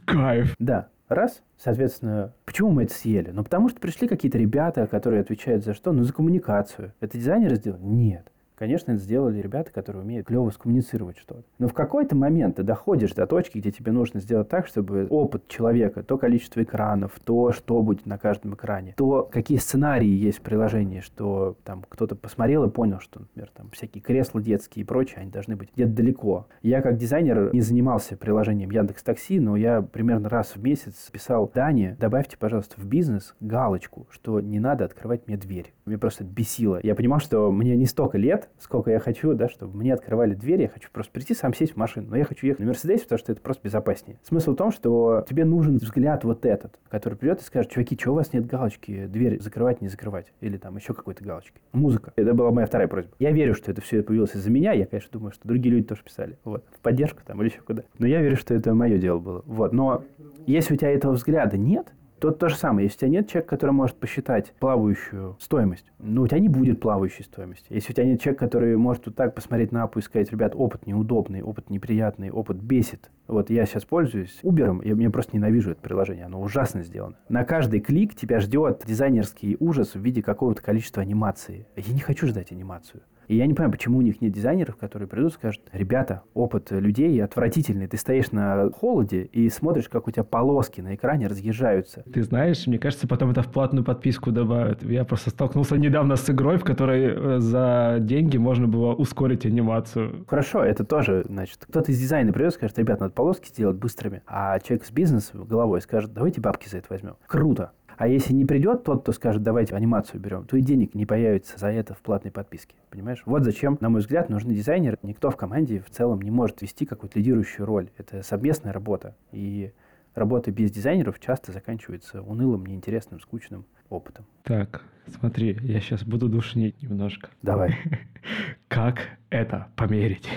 кайф. Да, Раз, соответственно, почему мы это съели? Ну, потому что пришли какие-то ребята, которые отвечают за что? Ну, за коммуникацию. Это дизайнеры сделали? Нет. Конечно, это сделали ребята, которые умеют клево скоммуницировать что-то. Но в какой-то момент ты доходишь до точки, где тебе нужно сделать так, чтобы опыт человека, то количество экранов, то, что будет на каждом экране, то, какие сценарии есть в приложении, что там кто-то посмотрел и понял, что, например, там всякие кресла детские и прочее, они должны быть где-то далеко. Я как дизайнер не занимался приложением Яндекс Такси, но я примерно раз в месяц писал Дане, добавьте, пожалуйста, в бизнес галочку, что не надо открывать мне дверь. Мне просто бесило. Я понимал, что мне не столько лет, сколько я хочу, да, чтобы мне открывали дверь, я хочу просто прийти, сам сесть в машину. Но я хочу ехать на Мерседесе, потому что это просто безопаснее. Смысл в том, что тебе нужен взгляд вот этот, который придет и скажет, чуваки, что у вас нет галочки, дверь закрывать, не закрывать? Или там еще какой-то галочки. Музыка. Это была моя вторая просьба. Я верю, что это все появилось из-за меня. Я, конечно, думаю, что другие люди тоже писали. Вот. В поддержку там или еще куда. Но я верю, что это мое дело было. Вот. Но если у тебя этого взгляда нет, Тут то же самое. Если у тебя нет человека, который может посчитать плавающую стоимость, ну, у тебя не будет плавающей стоимости. Если у тебя нет человека, который может вот так посмотреть на апу и сказать, ребят, опыт неудобный, опыт неприятный, опыт бесит. Вот я сейчас пользуюсь Uber, и я просто ненавижу это приложение. Оно ужасно сделано. На каждый клик тебя ждет дизайнерский ужас в виде какого-то количества анимации. Я не хочу ждать анимацию. И я не понимаю, почему у них нет дизайнеров, которые придут и скажут, ребята, опыт людей отвратительный. Ты стоишь на холоде и смотришь, как у тебя полоски на экране разъезжаются. Ты знаешь, мне кажется, потом это в платную подписку добавят. Я просто столкнулся недавно с игрой, в которой э, за деньги можно было ускорить анимацию. Хорошо, это тоже, значит, кто-то из дизайна придет и скажет, ребят, надо полоски сделать быстрыми. А человек с бизнесом головой скажет, давайте бабки за это возьмем. Круто. А если не придет тот, кто скажет, давайте анимацию берем, то и денег не появится за это в платной подписке. Понимаешь? Вот зачем, на мой взгляд, нужны дизайнеры. Никто в команде в целом не может вести какую-то лидирующую роль. Это совместная работа. И работа без дизайнеров часто заканчивается унылым, неинтересным, скучным опытом. Так, смотри, я сейчас буду душнить немножко. Давай. Как это померить?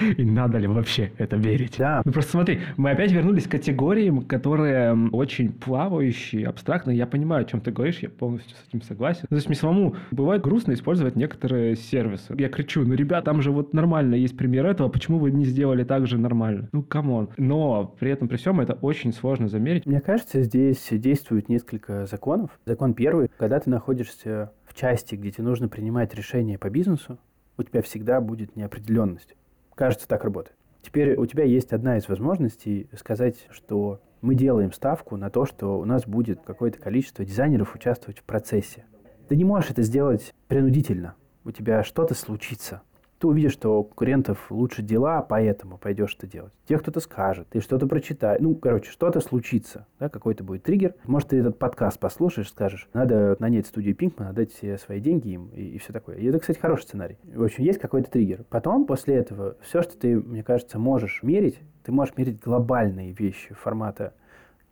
И надо ли вообще это мерить? Да. Ну просто смотри, мы опять вернулись к категориям, которые очень плавающие, абстрактные. Я понимаю, о чем ты говоришь, я полностью с этим согласен. То есть мне самому бывает грустно использовать некоторые сервисы. Я кричу, ну, ребят, там же вот нормально есть пример этого, почему вы не сделали так же нормально? Ну, come on. Но при этом, при всем, это очень сложно замерить. Мне кажется, здесь действует несколько законов. Закон первый, когда ты находишься в части, где тебе нужно принимать решения по бизнесу, у тебя всегда будет неопределенность. Кажется, так работает. Теперь у тебя есть одна из возможностей сказать, что мы делаем ставку на то, что у нас будет какое-то количество дизайнеров участвовать в процессе. Ты не можешь это сделать принудительно. У тебя что-то случится ты увидишь, что у конкурентов лучше дела, поэтому пойдешь это делать. Тебе кто-то скажет, ты что-то прочитаешь. Ну, короче, что-то случится, да, какой-то будет триггер. Может, ты этот подкаст послушаешь, скажешь, надо нанять студию Пинкман, отдать все свои деньги им и, и все такое. И это, кстати, хороший сценарий. В общем, есть какой-то триггер. Потом, после этого, все, что ты, мне кажется, можешь мерить, ты можешь мерить глобальные вещи формата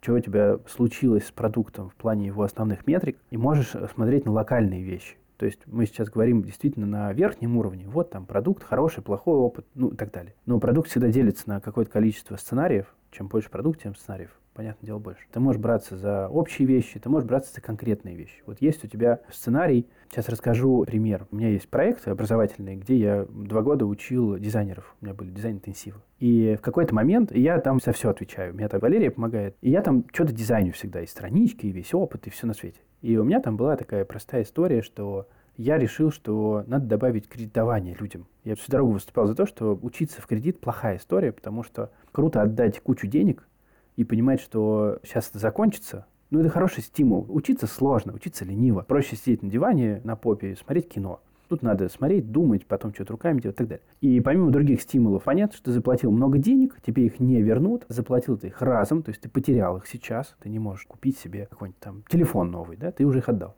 что у тебя случилось с продуктом в плане его основных метрик, и можешь смотреть на локальные вещи. То есть мы сейчас говорим действительно на верхнем уровне. Вот там продукт, хороший, плохой опыт, ну и так далее. Но продукт всегда делится на какое-то количество сценариев. Чем больше продукт, тем сценариев понятное дело, больше. Ты можешь браться за общие вещи, ты можешь браться за конкретные вещи. Вот есть у тебя сценарий. Сейчас расскажу пример. У меня есть проект образовательный, где я два года учил дизайнеров. У меня были дизайн-интенсивы. И в какой-то момент я там за все отвечаю. Мне там Валерия помогает. И я там что-то дизайню всегда. И странички, и весь опыт, и все на свете. И у меня там была такая простая история, что я решил, что надо добавить кредитование людям. Я всю дорогу выступал за то, что учиться в кредит плохая история, потому что круто отдать кучу денег и понимать, что сейчас это закончится, ну, это хороший стимул. Учиться сложно, учиться лениво. Проще сидеть на диване, на попе и смотреть кино. Тут надо смотреть, думать, потом что-то руками делать и так далее. И помимо других стимулов, понятно, что ты заплатил много денег, тебе их не вернут, заплатил ты их разом, то есть ты потерял их сейчас, ты не можешь купить себе какой-нибудь там телефон новый, да, ты уже их отдал.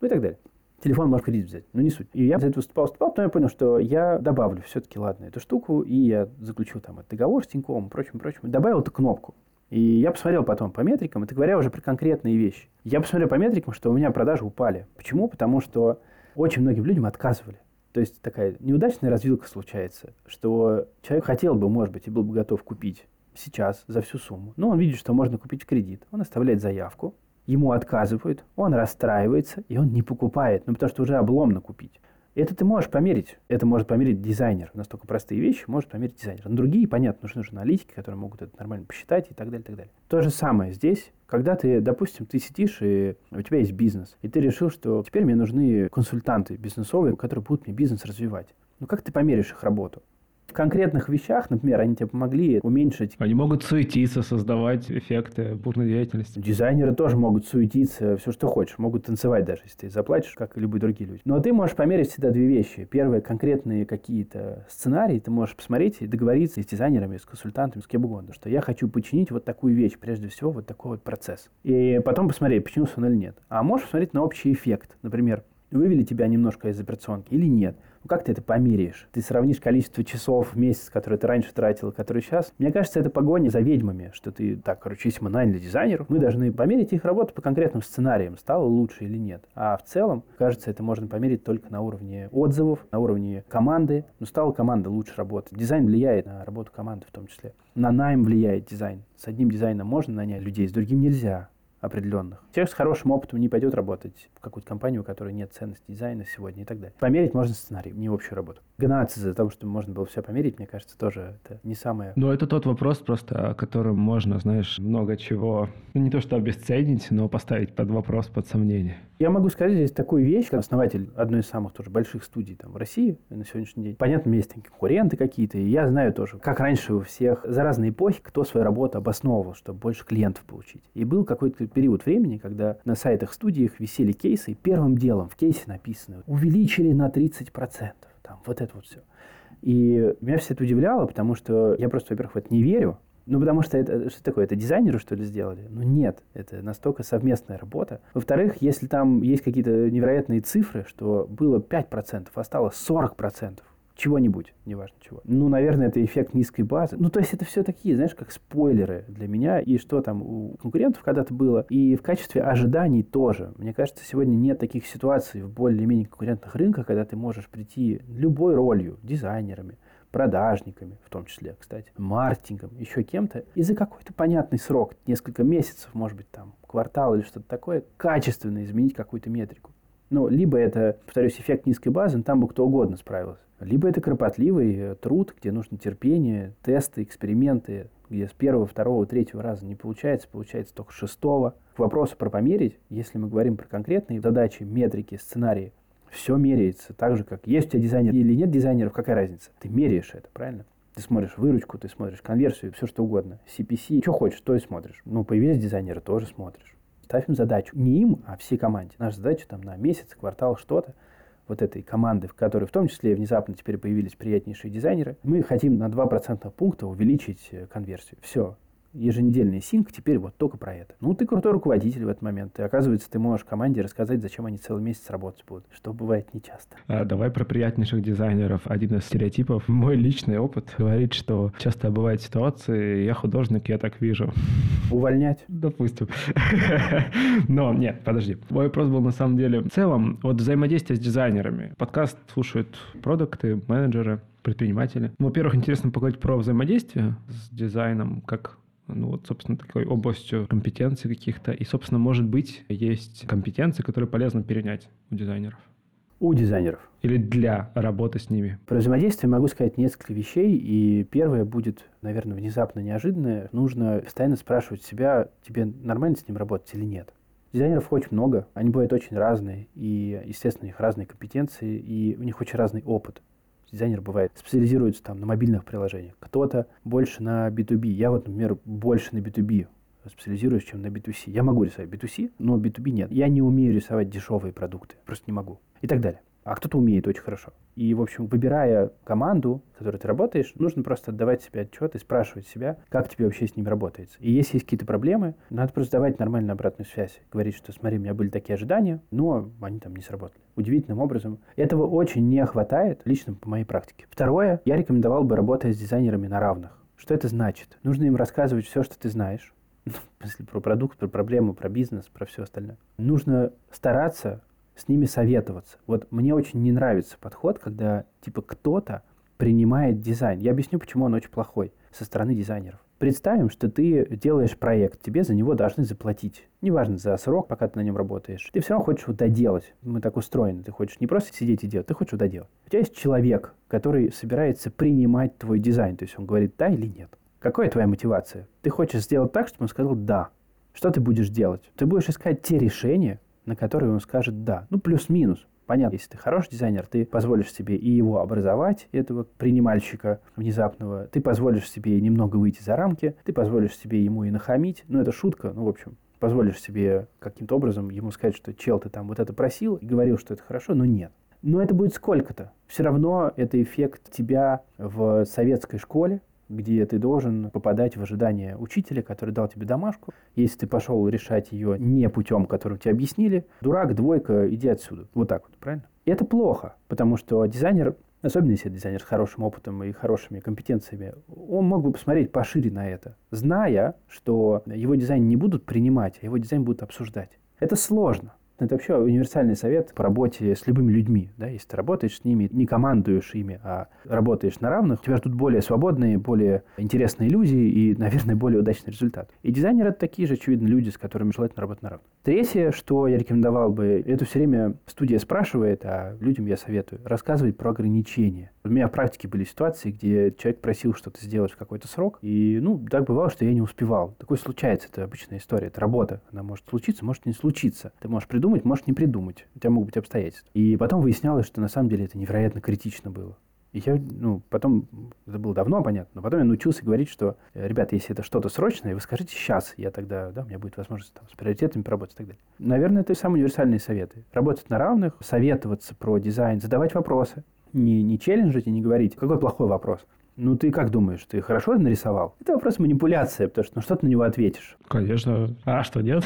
Ну и так далее. Телефон можешь кредит взять, но не суть. И я за это выступал, выступал, потом я понял, что я добавлю все-таки, ладно, эту штуку, и я заключил там договор с Тиньковым, прочим, прочим, добавил эту кнопку. И я посмотрел потом по метрикам, это говоря уже про конкретные вещи. Я посмотрел по метрикам, что у меня продажи упали. Почему? Потому что очень многим людям отказывали. То есть такая неудачная развилка случается, что человек хотел бы, может быть, и был бы готов купить сейчас за всю сумму. Но он видит, что можно купить в кредит. Он оставляет заявку, ему отказывают, он расстраивается, и он не покупает, ну потому что уже обломно купить. Это ты можешь померить. Это может померить дизайнер. Настолько простые вещи может померить дизайнер. Но другие, понятно, нужны уже аналитики, которые могут это нормально посчитать и так далее, и так далее. То же самое здесь. Когда ты, допустим, ты сидишь, и у тебя есть бизнес, и ты решил, что теперь мне нужны консультанты бизнесовые, которые будут мне бизнес развивать. Ну, как ты померишь их работу? В конкретных вещах, например, они тебе помогли уменьшить... Они могут суетиться, создавать эффекты бурной деятельности. Дизайнеры тоже могут суетиться, все, что хочешь. Могут танцевать даже, если ты заплатишь, как и любые другие люди. Но ты можешь померить всегда две вещи. Первое, конкретные какие-то сценарии. Ты можешь посмотреть и договориться с дизайнерами, с консультантами, с кем угодно, что я хочу починить вот такую вещь, прежде всего, вот такой вот процесс. И потом посмотреть, починился он или нет. А можешь посмотреть на общий эффект. Например, вывели тебя немножко из операционки или нет. Ну, как ты это померяешь? Ты сравнишь количество часов в месяц, которые ты раньше тратил, которые сейчас. Мне кажется, это погоня за ведьмами, что ты, так, короче, если мы наняли дизайнеров, мы должны померить их работу по конкретным сценариям, стало лучше или нет. А в целом, кажется, это можно померить только на уровне отзывов, на уровне команды. Ну, стала команда лучше работать. Дизайн влияет на работу команды в том числе. На найм влияет дизайн. С одним дизайном можно нанять людей, с другим нельзя определенных. Человек с хорошим опытом не пойдет работать в какую-то компанию, у которой нет ценности дизайна сегодня и так далее. Померить можно сценарий, не общую работу. Гнаться за того, чтобы можно было все померить, мне кажется, тоже это не самое... Но это тот вопрос просто, о котором можно, знаешь, много чего, ну не то что обесценить, но поставить под вопрос, под сомнение. Я могу сказать здесь такую вещь, как основатель одной из самых тоже больших студий там, в России на сегодняшний день. Понятно, есть конкуренты какие-то, и я знаю тоже, как раньше у всех за разные эпохи, кто свою работу обосновывал, чтобы больше клиентов получить. И был какой-то период времени, когда на сайтах студиях висели кейсы, и первым делом в кейсе написано «увеличили на 30%». Там, вот это вот все. И меня все это удивляло, потому что я просто, во-первых, в это не верю, ну, потому что это что такое? Это дизайнеры, что ли, сделали? Ну, нет. Это настолько совместная работа. Во-вторых, если там есть какие-то невероятные цифры, что было 5%, а стало 40%, чего-нибудь, неважно чего. Ну, наверное, это эффект низкой базы. Ну, то есть это все такие, знаешь, как спойлеры для меня. И что там у конкурентов когда-то было. И в качестве ожиданий тоже. Мне кажется, сегодня нет таких ситуаций в более-менее конкурентных рынках, когда ты можешь прийти любой ролью, дизайнерами, продажниками, в том числе, кстати, маркетингом, еще кем-то, и за какой-то понятный срок, несколько месяцев, может быть, там, квартал или что-то такое, качественно изменить какую-то метрику. Ну, либо это, повторюсь, эффект низкой базы, но там бы кто угодно справился. Либо это кропотливый э, труд, где нужно терпение, тесты, эксперименты, где с первого, второго, третьего раза не получается, получается только шестого. К вопросу про померить, если мы говорим про конкретные задачи, метрики, сценарии, все меряется так же, как есть у тебя дизайнер или нет дизайнеров, какая разница? Ты меряешь это, правильно? Ты смотришь выручку, ты смотришь конверсию, все что угодно. CPC, что хочешь, то и смотришь. Ну, появились дизайнеры, тоже смотришь. Ставим задачу. Не им, а всей команде. Наша задача там на месяц, квартал, что-то вот этой команды, в которой в том числе внезапно теперь появились приятнейшие дизайнеры, мы хотим на 2% пункта увеличить э, конверсию. Все. Еженедельный синк теперь вот только про это. Ну, ты крутой руководитель в этот момент. И оказывается, ты можешь команде рассказать, зачем они целый месяц работать будут, что бывает нечасто. А, давай про приятнейших дизайнеров. Один из стереотипов, мой личный опыт говорит, что часто бывают ситуации, я художник, я так вижу. Увольнять? Допустим. Но нет, подожди. Мой вопрос был на самом деле в целом вот взаимодействие с дизайнерами. Подкаст слушают продукты, менеджеры, предприниматели. Ну, во-первых, интересно поговорить про взаимодействие с дизайном, как ну вот, собственно, такой областью компетенций каких-то. И, собственно, может быть, есть компетенции, которые полезно перенять у дизайнеров. У дизайнеров. Или для работы с ними. Про взаимодействие могу сказать несколько вещей. И первое будет, наверное, внезапно неожиданное. Нужно постоянно спрашивать себя, тебе нормально с ним работать или нет. Дизайнеров очень много, они бывают очень разные, и, естественно, у них разные компетенции, и у них очень разный опыт дизайнер бывает специализируется там на мобильных приложениях, кто-то больше на B2B. Я вот, например, больше на B2B специализируюсь, чем на B2C. Я могу рисовать B2C, но B2B нет. Я не умею рисовать дешевые продукты, просто не могу. И так далее а кто-то умеет очень хорошо. И, в общем, выбирая команду, с которой ты работаешь, нужно просто отдавать себе отчет и спрашивать себя, как тебе вообще с ними работается. И если есть какие-то проблемы, надо просто давать нормальную обратную связь. Говорить, что смотри, у меня были такие ожидания, но они там не сработали. Удивительным образом. Этого очень не хватает, лично по моей практике. Второе, я рекомендовал бы работать с дизайнерами на равных. Что это значит? Нужно им рассказывать все, что ты знаешь. В смысле, про продукт, про проблему, про бизнес, про все остальное. Нужно стараться с ними советоваться. Вот мне очень не нравится подход, когда типа кто-то принимает дизайн. Я объясню, почему он очень плохой со стороны дизайнеров. Представим, что ты делаешь проект, тебе за него должны заплатить. Неважно, за срок, пока ты на нем работаешь. Ты все равно хочешь его доделать. Мы так устроены. Ты хочешь не просто сидеть и делать, ты хочешь его доделать. У тебя есть человек, который собирается принимать твой дизайн. То есть он говорит да или нет. Какая твоя мотивация? Ты хочешь сделать так, чтобы он сказал да. Что ты будешь делать? Ты будешь искать те решения, на который он скажет «да». Ну, плюс-минус. Понятно, если ты хороший дизайнер, ты позволишь себе и его образовать, этого принимальщика внезапного, ты позволишь себе немного выйти за рамки, ты позволишь себе ему и нахамить. Ну, это шутка, ну, в общем, позволишь себе каким-то образом ему сказать, что чел, ты там вот это просил и говорил, что это хорошо, но нет. Но это будет сколько-то. Все равно это эффект тебя в советской школе, где ты должен попадать в ожидание учителя, который дал тебе домашку. Если ты пошел решать ее не путем, которым тебе объяснили, дурак, двойка, иди отсюда. Вот так вот, правильно? И это плохо, потому что дизайнер особенно если дизайнер с хорошим опытом и хорошими компетенциями, он мог бы посмотреть пошире на это, зная, что его дизайн не будут принимать, а его дизайн будут обсуждать. Это сложно. Это вообще универсальный совет по работе с любыми людьми. Да? Если ты работаешь с ними, не командуешь ими, а работаешь на равных, у тебя тут более свободные, более интересные люди и, наверное, более удачный результат. И дизайнеры – это такие же, очевидно, люди, с которыми желательно работать на равных. Третье, что я рекомендовал бы, это все время студия спрашивает, а людям я советую, рассказывать про ограничения. У меня в практике были ситуации, где человек просил что-то сделать в какой-то срок, и, ну, так бывало, что я не успевал. Такое случается, это обычная история, это работа. Она может случиться, может не случиться. Ты можешь придумать, можешь не придумать. У тебя могут быть обстоятельства. И потом выяснялось, что на самом деле это невероятно критично было. И я, ну, потом, это было давно, понятно, но потом я научился говорить, что, ребят, если это что-то срочное, вы скажите сейчас, я тогда, да, у меня будет возможность там, с приоритетами поработать и так далее. Наверное, это самые универсальные советы. Работать на равных, советоваться про дизайн, задавать вопросы не, не челленджить и не говорить, какой плохой вопрос. Ну, ты как думаешь, ты хорошо нарисовал? Это вопрос манипуляции, потому что ну, что ты на него ответишь? Конечно. А что, нет?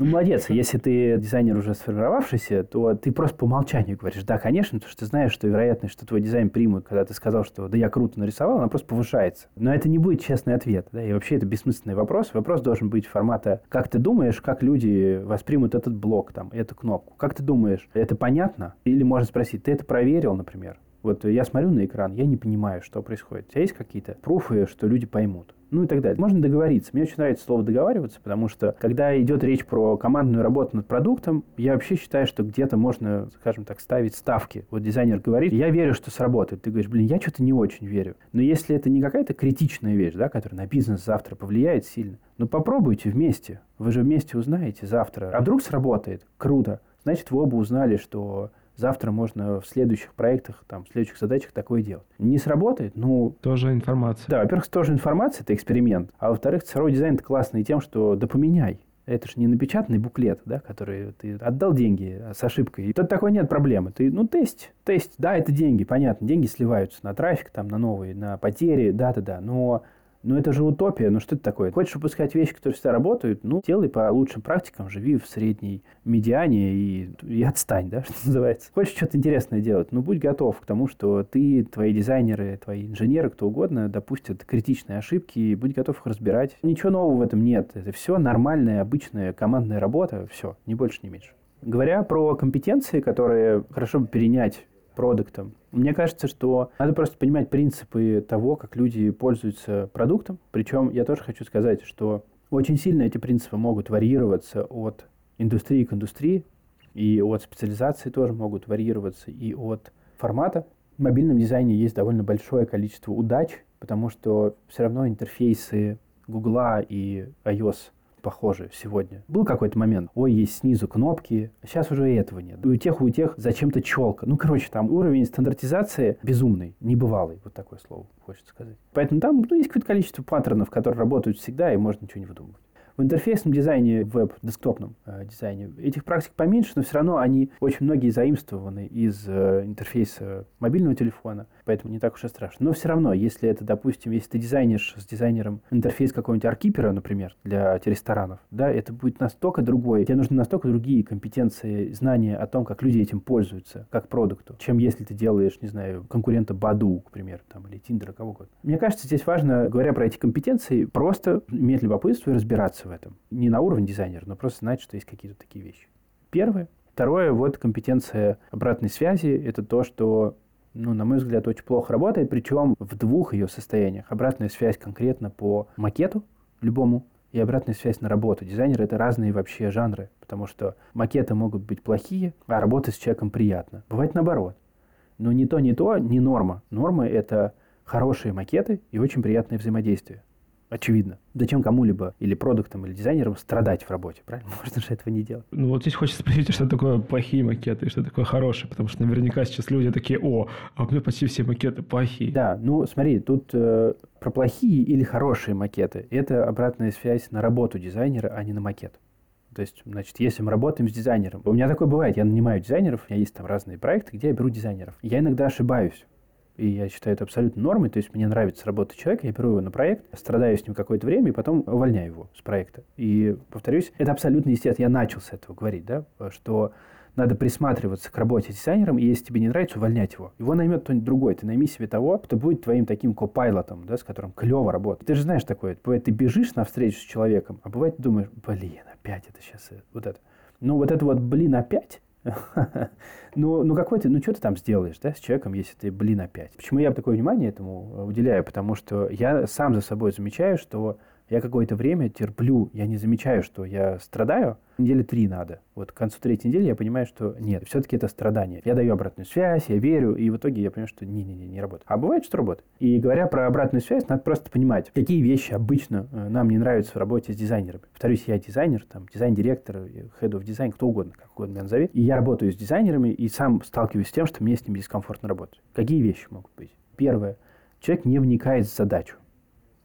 Ну, молодец. Если ты дизайнер уже сформировавшийся, то ты просто по умолчанию говоришь, да, конечно, потому что ты знаешь, что вероятность, что твой дизайн примут, когда ты сказал, что да, я круто нарисовал, она просто повышается. Но это не будет честный ответ. Да? И вообще это бессмысленный вопрос. Вопрос должен быть формата, как ты думаешь, как люди воспримут этот блок, там, эту кнопку. Как ты думаешь, это понятно? Или можно спросить, ты это проверил, например? Вот я смотрю на экран, я не понимаю, что происходит. У тебя есть какие-то пруфы, что люди поймут? Ну и так далее. Можно договориться. Мне очень нравится слово договариваться, потому что когда идет речь про командную работу над продуктом, я вообще считаю, что где-то можно, скажем так, ставить ставки. Вот дизайнер говорит, я верю, что сработает. Ты говоришь, блин, я что-то не очень верю. Но если это не какая-то критичная вещь, да, которая на бизнес завтра повлияет сильно, ну попробуйте вместе. Вы же вместе узнаете завтра. А вдруг сработает? Круто. Значит, вы оба узнали, что завтра можно в следующих проектах, там, в следующих задачах такое делать. Не сработает, ну... Тоже информация. Да, во-первых, тоже информация, это эксперимент. А во-вторых, цифровой дизайн это классный тем, что да поменяй. Это же не напечатанный буклет, да, который ты отдал деньги с ошибкой. И тут такой нет проблемы. Ты, ну, тесть, тесть. Да, это деньги, понятно. Деньги сливаются на трафик, там, на новые, на потери, да-да-да. Но Ну, это же утопия. Ну, что это такое? Хочешь выпускать вещи, которые всегда работают? Ну, делай по лучшим практикам, живи в средней медиане и, и отстань, да, что называется. Хочешь что-то интересное делать? Ну, будь готов к тому, что ты, твои дизайнеры, твои инженеры, кто угодно, допустят критичные ошибки, и будь готов их разбирать. Ничего нового в этом нет. Это все нормальная, обычная командная работа. Все, ни больше, ни меньше. Говоря про компетенции, которые хорошо бы перенять продуктом. Мне кажется, что надо просто понимать принципы того, как люди пользуются продуктом. Причем я тоже хочу сказать, что очень сильно эти принципы могут варьироваться от индустрии к индустрии, и от специализации тоже могут варьироваться, и от формата. В мобильном дизайне есть довольно большое количество удач, потому что все равно интерфейсы Google и iOS похожи сегодня. Был какой-то момент, ой, есть снизу кнопки, сейчас уже и этого нет. И у тех, у тех зачем-то челка. Ну, короче, там уровень стандартизации безумный, небывалый, вот такое слово хочется сказать. Поэтому там ну, есть какое-то количество паттернов, которые работают всегда, и можно ничего не выдумывать. В интерфейсном дизайне, в веб-десктопном э, дизайне этих практик поменьше, но все равно они очень многие заимствованы из э, интерфейса мобильного телефона, поэтому не так уж и страшно. Но все равно, если это, допустим, если ты дизайнишь с дизайнером интерфейс какого-нибудь аркипера, например, для ресторанов, да, это будет настолько другой, тебе нужны настолько другие компетенции, знания о том, как люди этим пользуются, как продукту, чем если ты делаешь, не знаю, конкурента Баду, к примеру, там, или Тиндера, кого угодно. Мне кажется, здесь важно, говоря про эти компетенции, просто иметь любопытство и разбираться в этом. Не на уровне дизайнера, но просто знать, что есть какие-то такие вещи. Первое. Второе, вот компетенция обратной связи. Это то, что ну, на мой взгляд, очень плохо работает, причем в двух ее состояниях. Обратная связь конкретно по макету любому и обратная связь на работу. Дизайнеры — это разные вообще жанры, потому что макеты могут быть плохие, а работа с человеком приятно. Бывает наоборот. Но ни то, ни то не норма. Норма — это хорошие макеты и очень приятное взаимодействие очевидно. Зачем кому-либо или продуктам, или дизайнерам страдать в работе, правильно? Можно же этого не делать. Ну вот здесь хочется спросить, что такое плохие макеты и что такое хорошие, потому что наверняка сейчас люди такие, о, а у меня почти все макеты плохие. Да, ну смотри, тут э, про плохие или хорошие макеты. Это обратная связь на работу дизайнера, а не на макет. То есть, значит, если мы работаем с дизайнером, у меня такое бывает, я нанимаю дизайнеров, у меня есть там разные проекты, где я беру дизайнеров. Я иногда ошибаюсь и я считаю это абсолютно нормой. То есть мне нравится работать человека, я беру его на проект, страдаю с ним какое-то время, и потом увольняю его с проекта. И, повторюсь, это абсолютно естественно. Я начал с этого говорить, да, что надо присматриваться к работе с дизайнером, и если тебе не нравится, увольнять его. Его наймет кто-нибудь другой. Ты найми себе того, кто будет твоим таким копайлотом, да, с которым клево работать. Ты же знаешь такое. Бывает, ты бежишь на встречу с человеком, а бывает, ты думаешь, блин, опять это сейчас, э, вот это. Ну, вот это вот, блин, опять, ну, ну какой ты, ну что ты там сделаешь, да, с человеком, если ты, блин, опять? Почему я такое внимание этому уделяю? Потому что я сам за собой замечаю, что я какое-то время терплю, я не замечаю, что я страдаю. Недели три надо. Вот к концу третьей недели я понимаю, что нет, все-таки это страдание. Я даю обратную связь, я верю, и в итоге я понимаю, что не-не-не, не работает. А бывает, что работает. И говоря про обратную связь, надо просто понимать, какие вещи обычно э, нам не нравятся в работе с дизайнерами. Повторюсь, я дизайнер, там, дизайн-директор, head of design, кто угодно, как угодно меня назови. И я работаю с дизайнерами и сам сталкиваюсь с тем, что мне с ними дискомфортно работать. Какие вещи могут быть? Первое. Человек не вникает в задачу.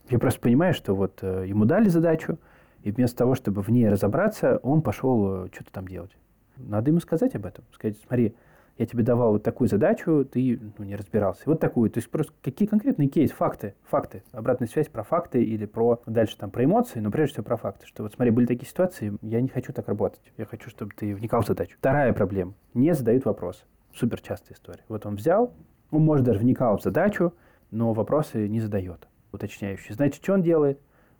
Я просто понимаю, что вот э, ему дали задачу, и вместо того, чтобы в ней разобраться, он пошел э, что-то там делать. Надо ему сказать об этом. Сказать, смотри, я тебе давал вот такую задачу, ты ну, не разбирался. Вот такую. То есть просто какие конкретные кейсы, факты, факты. Обратная связь про факты или про дальше там про эмоции, но прежде всего про факты. Что вот смотри, были такие ситуации, я не хочу так работать. Я хочу, чтобы ты вникал в задачу. Вторая проблема. Не задают вопрос. Супер частая история. Вот он взял, он, может, даже вникал в задачу, но вопросы не задает уточняющий. Значит, что он делает?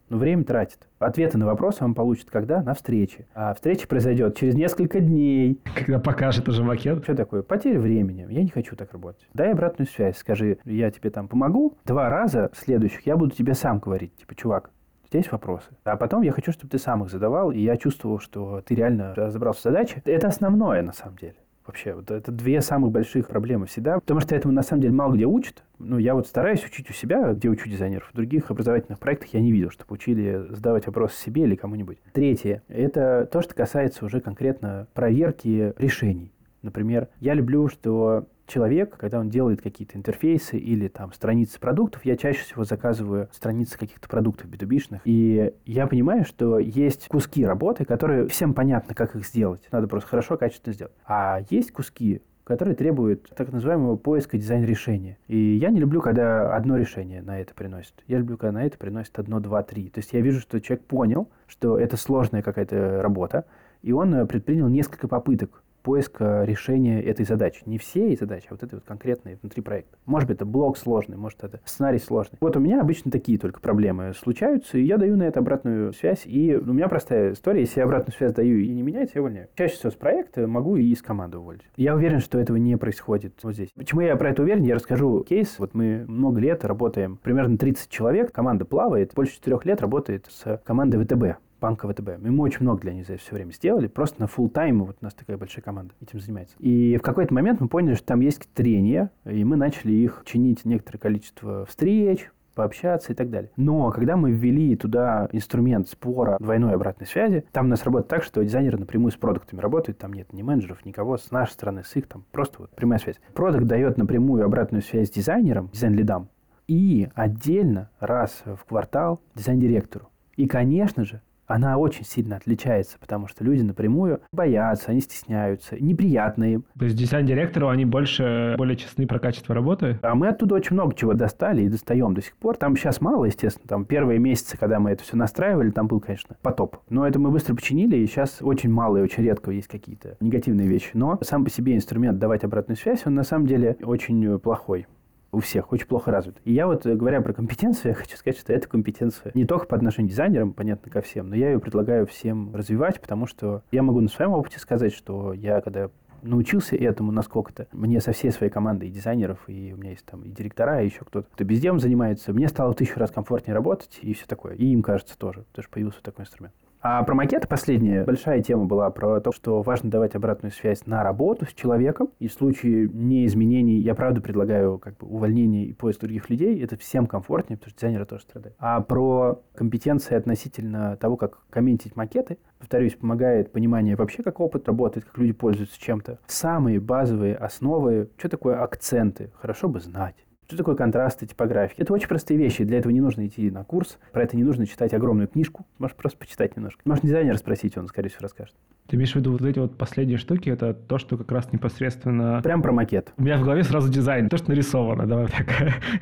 Ну, время тратит. Ответы на вопросы он получит когда? На встрече. А встреча произойдет через несколько дней. Когда покажет уже макет. Что такое? Потеря времени. Я не хочу так работать. Дай обратную связь. Скажи, я тебе там помогу. Два раза следующих я буду тебе сам говорить. Типа, чувак, есть вопросы. А потом я хочу, чтобы ты сам их задавал, и я чувствовал, что ты реально разобрался в задаче. Это основное, на самом деле. Вообще, вот это две самых больших проблемы всегда, потому что этому на самом деле мало где учат. Ну, я вот стараюсь учить у себя, где учу дизайнеров. В других образовательных проектах я не видел, чтобы учили задавать вопросы себе или кому-нибудь. Третье. Это то, что касается уже конкретно проверки решений. Например, я люблю, что человек, когда он делает какие-то интерфейсы или там страницы продуктов, я чаще всего заказываю страницы каких-то продуктов b 2 и я понимаю, что есть куски работы, которые всем понятно, как их сделать. Надо просто хорошо, качественно сделать. А есть куски который требует так называемого поиска дизайн-решения. И я не люблю, когда одно решение на это приносит. Я люблю, когда на это приносит одно, два, три. То есть я вижу, что человек понял, что это сложная какая-то работа, и он э, предпринял несколько попыток поиска решения этой задачи. Не всей задачи, а вот этой вот конкретной внутри проекта. Может быть, это блок сложный, может, это сценарий сложный. Вот у меня обычно такие только проблемы случаются, и я даю на это обратную связь. И у меня простая история. Если я обратную связь даю и не меняется, я увольняю. Чаще всего с проекта могу и из команды уволить. Я уверен, что этого не происходит вот здесь. Почему я про это уверен? Я расскажу кейс. Вот мы много лет работаем, примерно 30 человек, команда плавает, больше четырех лет работает с командой ВТБ банка ВТБ. Мы очень много для них за все время сделали. Просто на full тайм вот у нас такая большая команда этим занимается. И в какой-то момент мы поняли, что там есть трения, и мы начали их чинить некоторое количество встреч, пообщаться и так далее. Но когда мы ввели туда инструмент спора двойной обратной связи, там у нас работает так, что дизайнеры напрямую с продуктами работают, там нет ни менеджеров, никого с нашей стороны, с их, там просто вот прямая связь. Продукт дает напрямую обратную связь дизайнерам, дизайн-лидам, и отдельно раз в квартал дизайн-директору. И, конечно же, она очень сильно отличается, потому что люди напрямую боятся, они стесняются, неприятно им. То есть дизайн-директору они больше, более честны про качество работы? А мы оттуда очень много чего достали и достаем до сих пор. Там сейчас мало, естественно. Там первые месяцы, когда мы это все настраивали, там был, конечно, потоп. Но это мы быстро починили, и сейчас очень мало и очень редко есть какие-то негативные вещи. Но сам по себе инструмент давать обратную связь, он на самом деле очень плохой у всех очень плохо развит. И я вот, говоря про компетенцию, я хочу сказать, что эта компетенция не только по отношению к дизайнерам, понятно, ко всем, но я ее предлагаю всем развивать, потому что я могу на своем опыте сказать, что я, когда научился этому насколько-то. Мне со всей своей командой и дизайнеров, и у меня есть там и директора, и еще кто-то, кто безделом занимается. Мне стало в тысячу раз комфортнее работать, и все такое. И им кажется тоже, потому что появился такой инструмент. А про макеты последняя большая тема была про то, что важно давать обратную связь на работу с человеком. И в случае неизменений я правда предлагаю как бы увольнение и поиск других людей. Это всем комфортнее, потому что дизайнеры тоже страдают. А про компетенции относительно того, как комментить макеты, повторюсь, помогает понимание вообще, как опыт работает, как люди пользуются чем-то. Самые базовые основы, что такое акценты, хорошо бы знать. Что такое контрасты, типографии? Это очень простые вещи. Для этого не нужно идти на курс. Про это не нужно читать огромную книжку. Можешь просто почитать немножко. Можешь дизайнера спросить, он, скорее всего, расскажет. Ты имеешь в виду вот эти вот последние штуки, это то, что как раз непосредственно... Прям про макет. У меня в голове сразу дизайн, то, что нарисовано, давай так.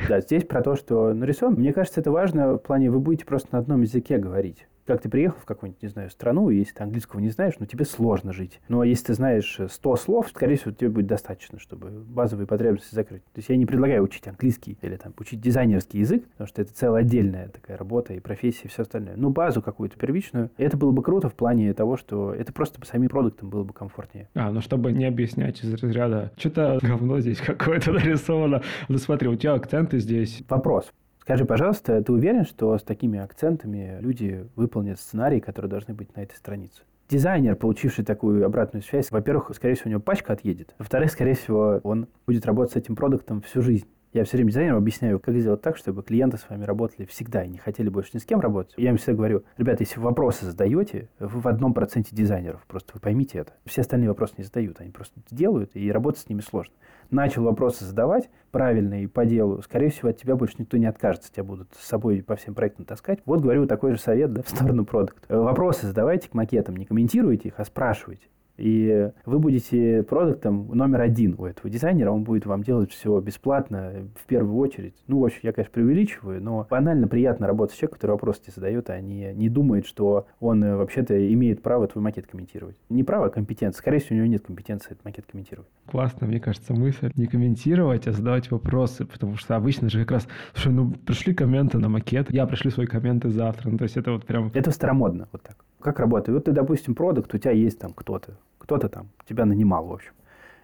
Да, здесь про то, что нарисовано. Мне кажется, это важно в плане, вы будете просто на одном языке говорить как ты приехал в какую-нибудь, не знаю, страну, и если ты английского не знаешь, ну, тебе сложно жить. Но если ты знаешь 100 слов, скорее всего, тебе будет достаточно, чтобы базовые потребности закрыть. То есть я не предлагаю учить английский или там учить дизайнерский язык, потому что это целая отдельная такая работа и профессия и все остальное. Но базу какую-то первичную, это было бы круто в плане того, что это просто по самим продуктам было бы комфортнее. А, ну чтобы не объяснять из разряда, что-то говно здесь какое-то нарисовано. Ну смотри, у тебя акценты здесь. Вопрос. Скажи, пожалуйста, ты уверен, что с такими акцентами люди выполнят сценарий, которые должны быть на этой странице? Дизайнер, получивший такую обратную связь, во-первых, скорее всего, у него пачка отъедет. Во-вторых, скорее всего, он будет работать с этим продуктом всю жизнь. Я все время дизайнерам объясняю, как сделать так, чтобы клиенты с вами работали всегда и не хотели больше ни с кем работать. Я им всегда говорю, ребята, если вы вопросы задаете, вы в одном проценте дизайнеров, просто вы поймите это. Все остальные вопросы не задают, они просто делают, и работать с ними сложно начал вопросы задавать правильные по делу, скорее всего, от тебя больше никто не откажется, тебя будут с собой по всем проектам таскать. Вот говорю такой же совет да, в сторону продукта. Вопросы задавайте к макетам, не комментируйте их, а спрашивайте. И вы будете продуктом номер один у этого дизайнера, он будет вам делать все бесплатно в первую очередь. Ну, в общем, я, конечно, преувеличиваю, но банально приятно работать с человеком, который вопросы тебе задает, а не, не думает, что он э, вообще-то имеет право твой макет комментировать. Не право, а компетенция. Скорее всего, у него нет компетенции этот макет комментировать. Классно, мне кажется, мысль не комментировать, а задавать вопросы, потому что обычно же как раз, слушай, ну, пришли комменты на макет, я пришли свои комменты завтра, ну, то есть это вот прям... Это старомодно, вот так. Как работает? Вот ты, допустим, продукт, у тебя есть там кто-то, кто-то там тебя нанимал, в общем.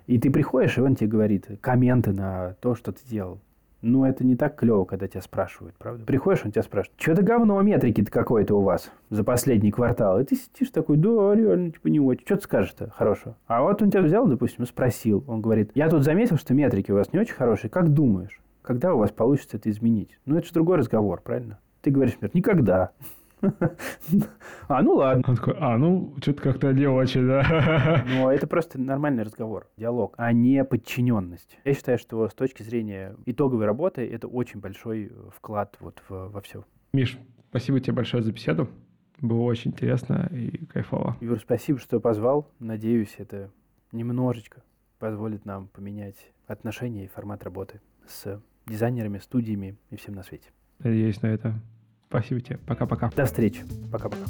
И ты приходишь, и он тебе говорит комменты на то, что ты делал. Ну, это не так клево, когда тебя спрашивают, правда? Приходишь, он тебя спрашивает, что-то говно метрики-то какое-то у вас за последний квартал. И ты сидишь такой, да, реально, типа не очень. Что ты скажешь-то хорошего? А вот он тебя взял, допустим, и спросил. Он говорит, я тут заметил, что метрики у вас не очень хорошие. Как думаешь, когда у вас получится это изменить? Ну, это же другой разговор, правильно? Ты говоришь, например, никогда. А, ну ладно. Он такой, а, ну, что-то как-то не очень, да. Но это просто нормальный разговор, диалог, а не подчиненность. Я считаю, что с точки зрения итоговой работы это очень большой вклад вот в, во все. Миш, спасибо тебе большое за беседу. Было очень интересно и кайфово. Юр, спасибо, что позвал. Надеюсь, это немножечко позволит нам поменять отношения и формат работы с дизайнерами, студиями и всем на свете. Надеюсь на это. Спасибо тебе. Пока-пока. До встречи. Пока-пока.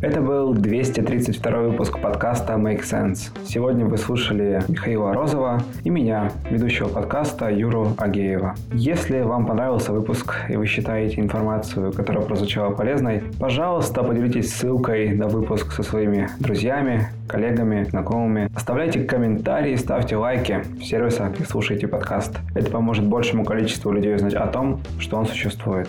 Это был 232 выпуск подкаста Make Sense. Сегодня вы слушали Михаила Розова и меня, ведущего подкаста Юру Агеева. Если вам понравился выпуск и вы считаете информацию, которая прозвучала полезной, пожалуйста, поделитесь ссылкой на выпуск со своими друзьями, коллегами, знакомыми. Оставляйте комментарии, ставьте лайки в сервисах, где слушаете подкаст. Это поможет большему количеству людей узнать о том, что он существует.